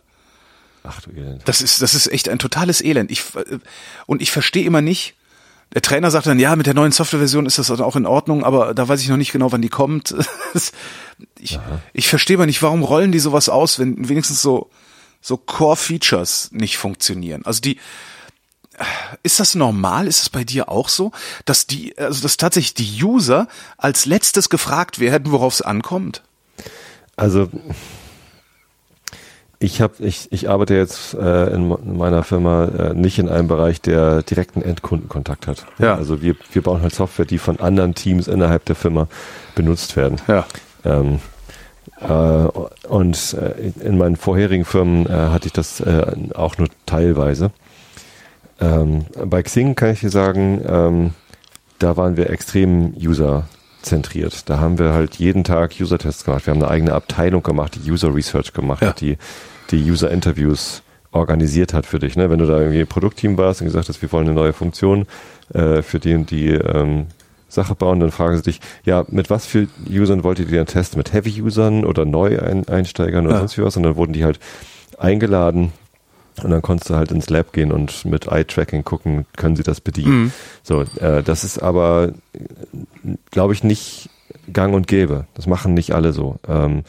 Ach du Elend. Das ist, das ist echt ein totales Elend. Ich, äh, und ich verstehe immer nicht, der Trainer sagt dann, ja, mit der neuen Softwareversion ist das auch in Ordnung, aber da weiß ich noch nicht genau, wann die kommt. ich, ich verstehe mal nicht, warum rollen die sowas aus, wenn wenigstens so, so Core-Features nicht funktionieren. Also die, ist das normal? Ist es bei dir auch so, dass die, also dass tatsächlich die User als letztes gefragt werden, worauf es ankommt? Also ich habe, ich, ich arbeite jetzt äh, in, in meiner Firma äh, nicht in einem Bereich, der direkten Endkundenkontakt hat. Ja. Also wir, wir bauen halt Software, die von anderen Teams innerhalb der Firma benutzt werden. Ja. Ähm, äh, und äh, in meinen vorherigen Firmen äh, hatte ich das äh, auch nur teilweise. Ähm, bei Xing kann ich dir sagen, ähm, da waren wir extrem user-zentriert. Da haben wir halt jeden Tag User-Tests gemacht. Wir haben eine eigene Abteilung gemacht, die User-Research gemacht Ja. hat, die die User-Interviews organisiert hat für dich. Ne? Wenn du da irgendwie Produktteam warst und gesagt hast, wir wollen eine neue Funktion äh, für die und die ähm, Sache bauen, dann fragen sie dich, ja, mit was für Usern wollt ihr denn testen? Mit Heavy-Usern oder Neu-Einsteigern oder Ja. sonst wie was? Und dann wurden die halt eingeladen und dann konntest du halt ins Lab gehen und mit Eye-Tracking gucken, können sie das bedienen. Mhm. So, äh, das ist aber, glaube ich, nicht gang und gäbe. Das machen nicht alle so. Ähm,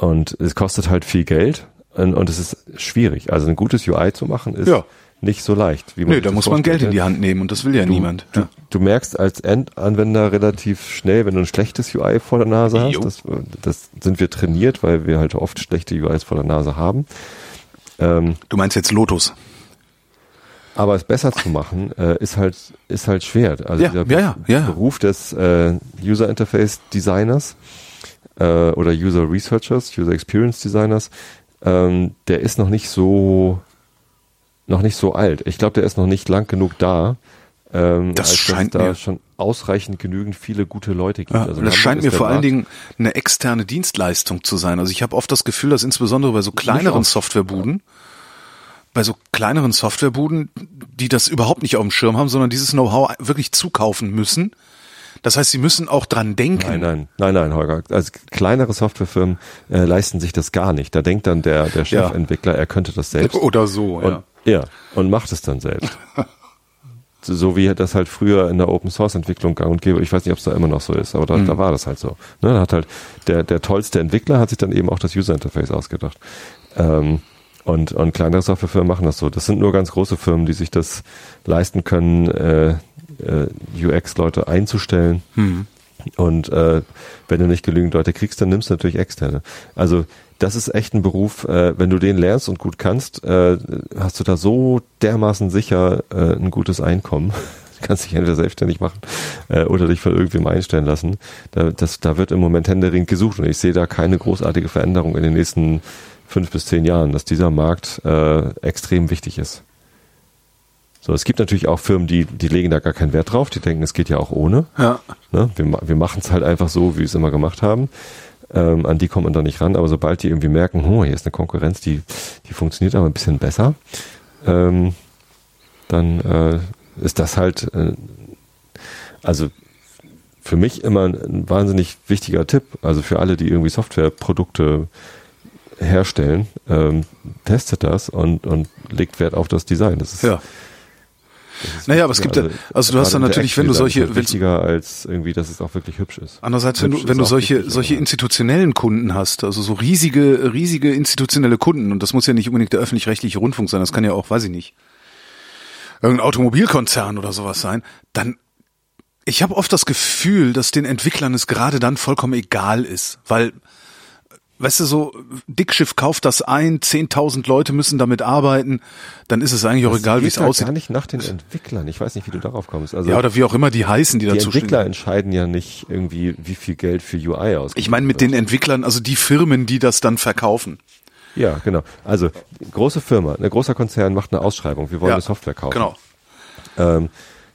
und es kostet halt viel Geld und, und es ist schwierig. Also ein gutes UI zu machen ist Ja. nicht so leicht. Wie Nee, sich da muss man Geld in die Hand nehmen und das will ja Du, niemand. Du, Ja. du merkst als Endanwender relativ schnell, wenn du ein schlechtes UI vor der Nase hast. Das, das sind wir trainiert, weil wir halt oft schlechte UIs vor der Nase haben. Ähm, Du meinst jetzt Lotus? aber es besser zu machen, äh, ist halt ist halt schwer. Also Ja, ja, ja, ja. Beruf des äh, User Interface Designers äh, oder User Researchers, User Experience Designers, ähm, der ist noch nicht so noch nicht so alt. Ich glaube, der ist noch nicht lang genug da. Ähm, Das scheint dass da mir- schon ausreichend genügend viele gute Leute gibt. Ja, Also das in scheint mir vor allen Markt- Dingen eine externe Dienstleistung zu sein. Also ich habe oft das Gefühl, dass insbesondere bei so kleineren. Softwarebuden, bei so kleineren Softwarebuden, die das überhaupt nicht auf dem Schirm haben, sondern dieses Know-how wirklich zukaufen müssen. Das heißt, sie müssen auch dran denken. Nein, nein, nein, nein, Holger. Also kleinere Softwarefirmen äh, leisten sich das gar nicht. Da denkt dann der, der Ja. Chefentwickler, er könnte das selbst. Oder so, Und, ja. ja, und macht es dann selbst. so, wie das halt früher in der Open Source Entwicklung gang und gäbe. Ich weiß nicht, ob es da immer noch so ist, aber da, Mhm. da war das halt so. Ne, da hat halt der, der tollste Entwickler hat sich dann eben auch das User Interface ausgedacht. Ähm, und, und kleinere Softwarefirmen machen das so. Das sind nur ganz große Firmen, die sich das leisten können, äh, äh, UX-Leute einzustellen. Hm. Und äh, wenn du nicht genügend Leute kriegst, dann nimmst du natürlich externe. Also das ist echt ein Beruf, äh, wenn du den lernst und gut kannst, äh, hast du da so dermaßen sicher äh, ein gutes Einkommen. Du kannst dich entweder selbstständig machen äh, oder dich von irgendwem einstellen lassen. Da, das, da wird im Moment händeringend gesucht und ich sehe da keine großartige Veränderung in den nächsten fünf bis zehn Jahren, dass dieser Markt äh, extrem wichtig ist. So, es gibt natürlich auch Firmen, die, die legen da gar keinen Wert drauf, die denken, es geht ja auch ohne. Ja. Ne? Wir, wir machen es halt einfach so, wie wir es immer gemacht haben. Ähm, an die kommt man da nicht ran, aber sobald die irgendwie merken, oh, hier ist eine Konkurrenz, die, die funktioniert aber ein bisschen besser, ähm, dann äh, ist das halt, äh, also für mich immer ein, ein wahnsinnig wichtiger Tipp, also für alle, die irgendwie Softwareprodukte herstellen, ähm, testet das und, und legt Wert auf das Design. Das ist, Ja. Naja, aber es gibt ja- also du hast dann natürlich, wenn du solche- halt wenn- wichtiger als irgendwie, dass es auch wirklich hübsch ist. Andererseits, wenn Hübsch du, wenn du solche, wichtig, solche institutionellen Kunden hast, also so riesige, riesige institutionelle Kunden, und das muss ja nicht unbedingt der öffentlich-rechtliche Rundfunk sein, das kann ja auch, weiß ich nicht, irgendein Automobilkonzern oder sowas sein, dann ich habe oft das Gefühl, dass den Entwicklern es gerade dann vollkommen egal ist, weil weißt du so, Dickschiff kauft das ein, 10.000 Leute müssen damit arbeiten, dann ist es eigentlich auch Das egal, wie es aussieht. gar nicht nach den Entwicklern. Ich weiß nicht, wie du darauf kommst. Also Ja, oder wie auch immer die heißen, die, die dazu Entwickler stehen. entscheiden ja nicht irgendwie, wie viel Geld für UI aus. Ich meine mit den Entwicklern, also die Firmen, die das dann verkaufen. Ja, genau. Also große Firma, ein großer Konzern macht eine Ausschreibung. Wir wollen Ja, eine Software kaufen. Genau. ähm,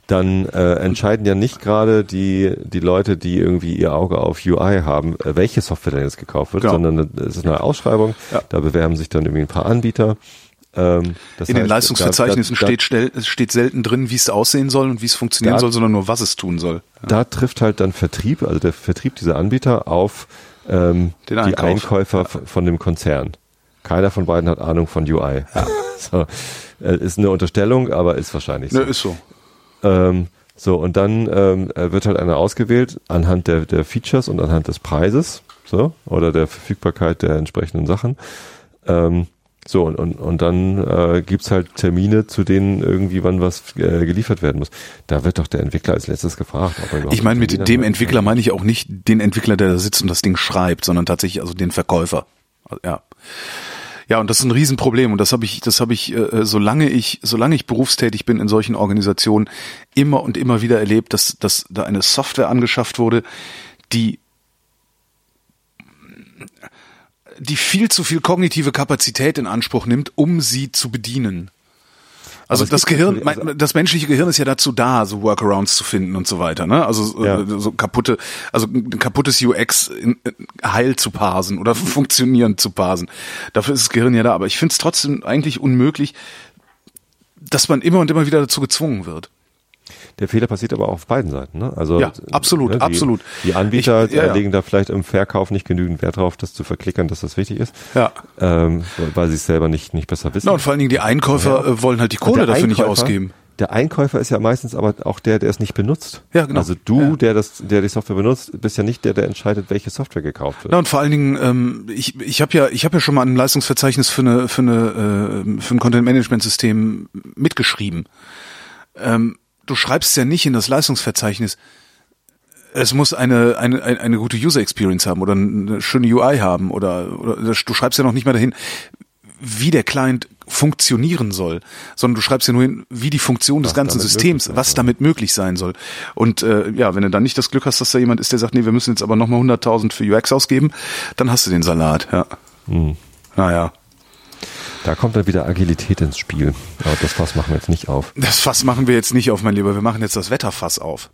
dann äh, entscheiden ja nicht gerade die, die Leute, die irgendwie ihr Auge auf UI haben, äh, welche Software denn jetzt gekauft wird, Genau. sondern es ist eine Ausschreibung, Ja. da bewerben sich dann irgendwie ein paar Anbieter. Ähm, das In den heißt, Leistungsverzeichnissen da, da, steht, schnell, steht selten drin, wie es aussehen soll und wie es funktionieren Da- soll, sondern nur, was es tun soll. Da trifft halt dann Vertrieb, also der Vertrieb dieser Anbieter auf ähm, Den die. Einkäufer f- von dem Konzern. Keiner von beiden hat Ahnung von UI. so, äh, ist eine Unterstellung, aber ist wahrscheinlich so. Ne, ist so. Ähm, so, und dann ähm, äh, wird halt einer ausgewählt anhand der, der Features und anhand des Preises, so, oder der Verfügbarkeit der entsprechenden Sachen. Ähm, so, und, und, und dann äh, gibt's halt Termine, zu denen irgendwie wann was äh, geliefert werden muss. Da wird doch der Entwickler als letztes gefragt. Ich meine, mit dem. Entwickler meine ich auch nicht den Entwickler, der da sitzt und das Ding schreibt, sondern tatsächlich also den Verkäufer. Ja. Ja, und das ist ein Riesenproblem und das habe ich, das habe ich, äh, solange ich, solange ich berufstätig bin in solchen Organisationen, immer und immer wieder erlebt, dass, dass da eine Software angeschafft wurde, die die viel zu viel kognitive Kapazität in Anspruch nimmt, um sie zu bedienen. Also das Gehirn, mein, das menschliche Gehirn ist ja dazu da, so Workarounds zu finden und so weiter, ne? Also Ja. äh, so kaputte, also ein kaputtes UX in, in heil zu parsen oder funktionierend zu parsen. Dafür ist das Gehirn ja da, aber ich finde es trotzdem eigentlich unmöglich, dass man immer und immer wieder dazu gezwungen wird. Der Fehler passiert aber auch auf beiden Seiten. Ne? Also Ja, absolut, ne, die, absolut. Die Anbieter Ich- ja, ja. legen da vielleicht im Verkauf nicht genügend Wert drauf, das zu verklickern, dass das wichtig ist, Ja. ähm, weil sie es selber nicht nicht besser wissen. Na, und vor allen Dingen die Einkäufer äh, wollen halt die Kohle dafür nicht Einkäufer- ausgeben. Der Einkäufer ist ja meistens aber auch der, der es nicht benutzt. Ja, genau. Also du, Ja. der das, der die Software benutzt, bist ja nicht der, der entscheidet, welche Software gekauft wird. Na und vor allen Dingen, ähm, ich, ich habe ja, ich habe ja schon mal ein Leistungsverzeichnis für eine, für eine, äh, für ein Content Management System mitgeschrieben. Ähm, du schreibst ja nicht in das Leistungsverzeichnis. Es muss eine, eine, eine gute User Experience haben oder eine schöne UI haben oder, oder du schreibst ja noch nicht mal dahin, wie der Client funktionieren soll, sondern du schreibst ja nur hin, wie die Funktion des Was ganzen damit Systems, sein was damit möglich sein soll. Und äh, ja, wenn du dann nicht das Glück hast, dass da jemand ist, der sagt, nee, wir müssen jetzt aber nochmal 100.000 für UX ausgeben, dann hast du den Salat, ja. Hm. Naja, Da kommt dann wieder Agilität ins Spiel. Aber das Fass machen wir jetzt nicht auf. das Fass machen wir jetzt nicht auf, mein Lieber, wir machen jetzt das Wetterfass auf.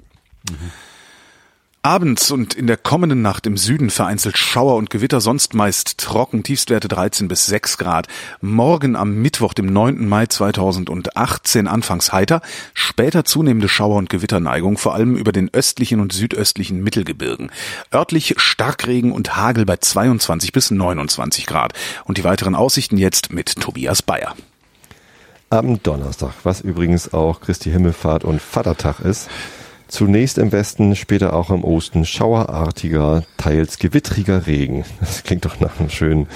Abends und in der kommenden Nacht im Süden vereinzelt Schauer und Gewitter, sonst meist trocken, Tiefstwerte 13 bis 6 Grad. Morgen am Mittwoch, dem 9. Mai 2018, anfangs heiter, später zunehmende Schauer- und Gewitterneigung, vor allem über den östlichen und südöstlichen Mittelgebirgen. Örtlich Starkregen und Hagel bei 22 bis 29 Grad. Und die weiteren Aussichten jetzt mit Tobias Bayer. Am Donnerstag, was übrigens auch Christi Himmelfahrt und Vatertag ist. Zunächst im Westen, später auch im Osten schauerartiger, teils gewittriger Regen. Das klingt doch nach einem schönen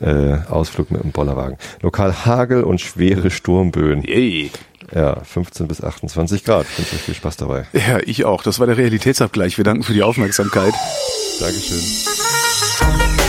äh, Ausflug mit dem Bollerwagen. Lokal Hagel und schwere Sturmböen. Yay. Ja, 15 bis 28 Grad. Ich wünsche euch viel Spaß dabei. Ja, ich auch. Das war der Realitätsabgleich. Wir danken für die Aufmerksamkeit. Dankeschön.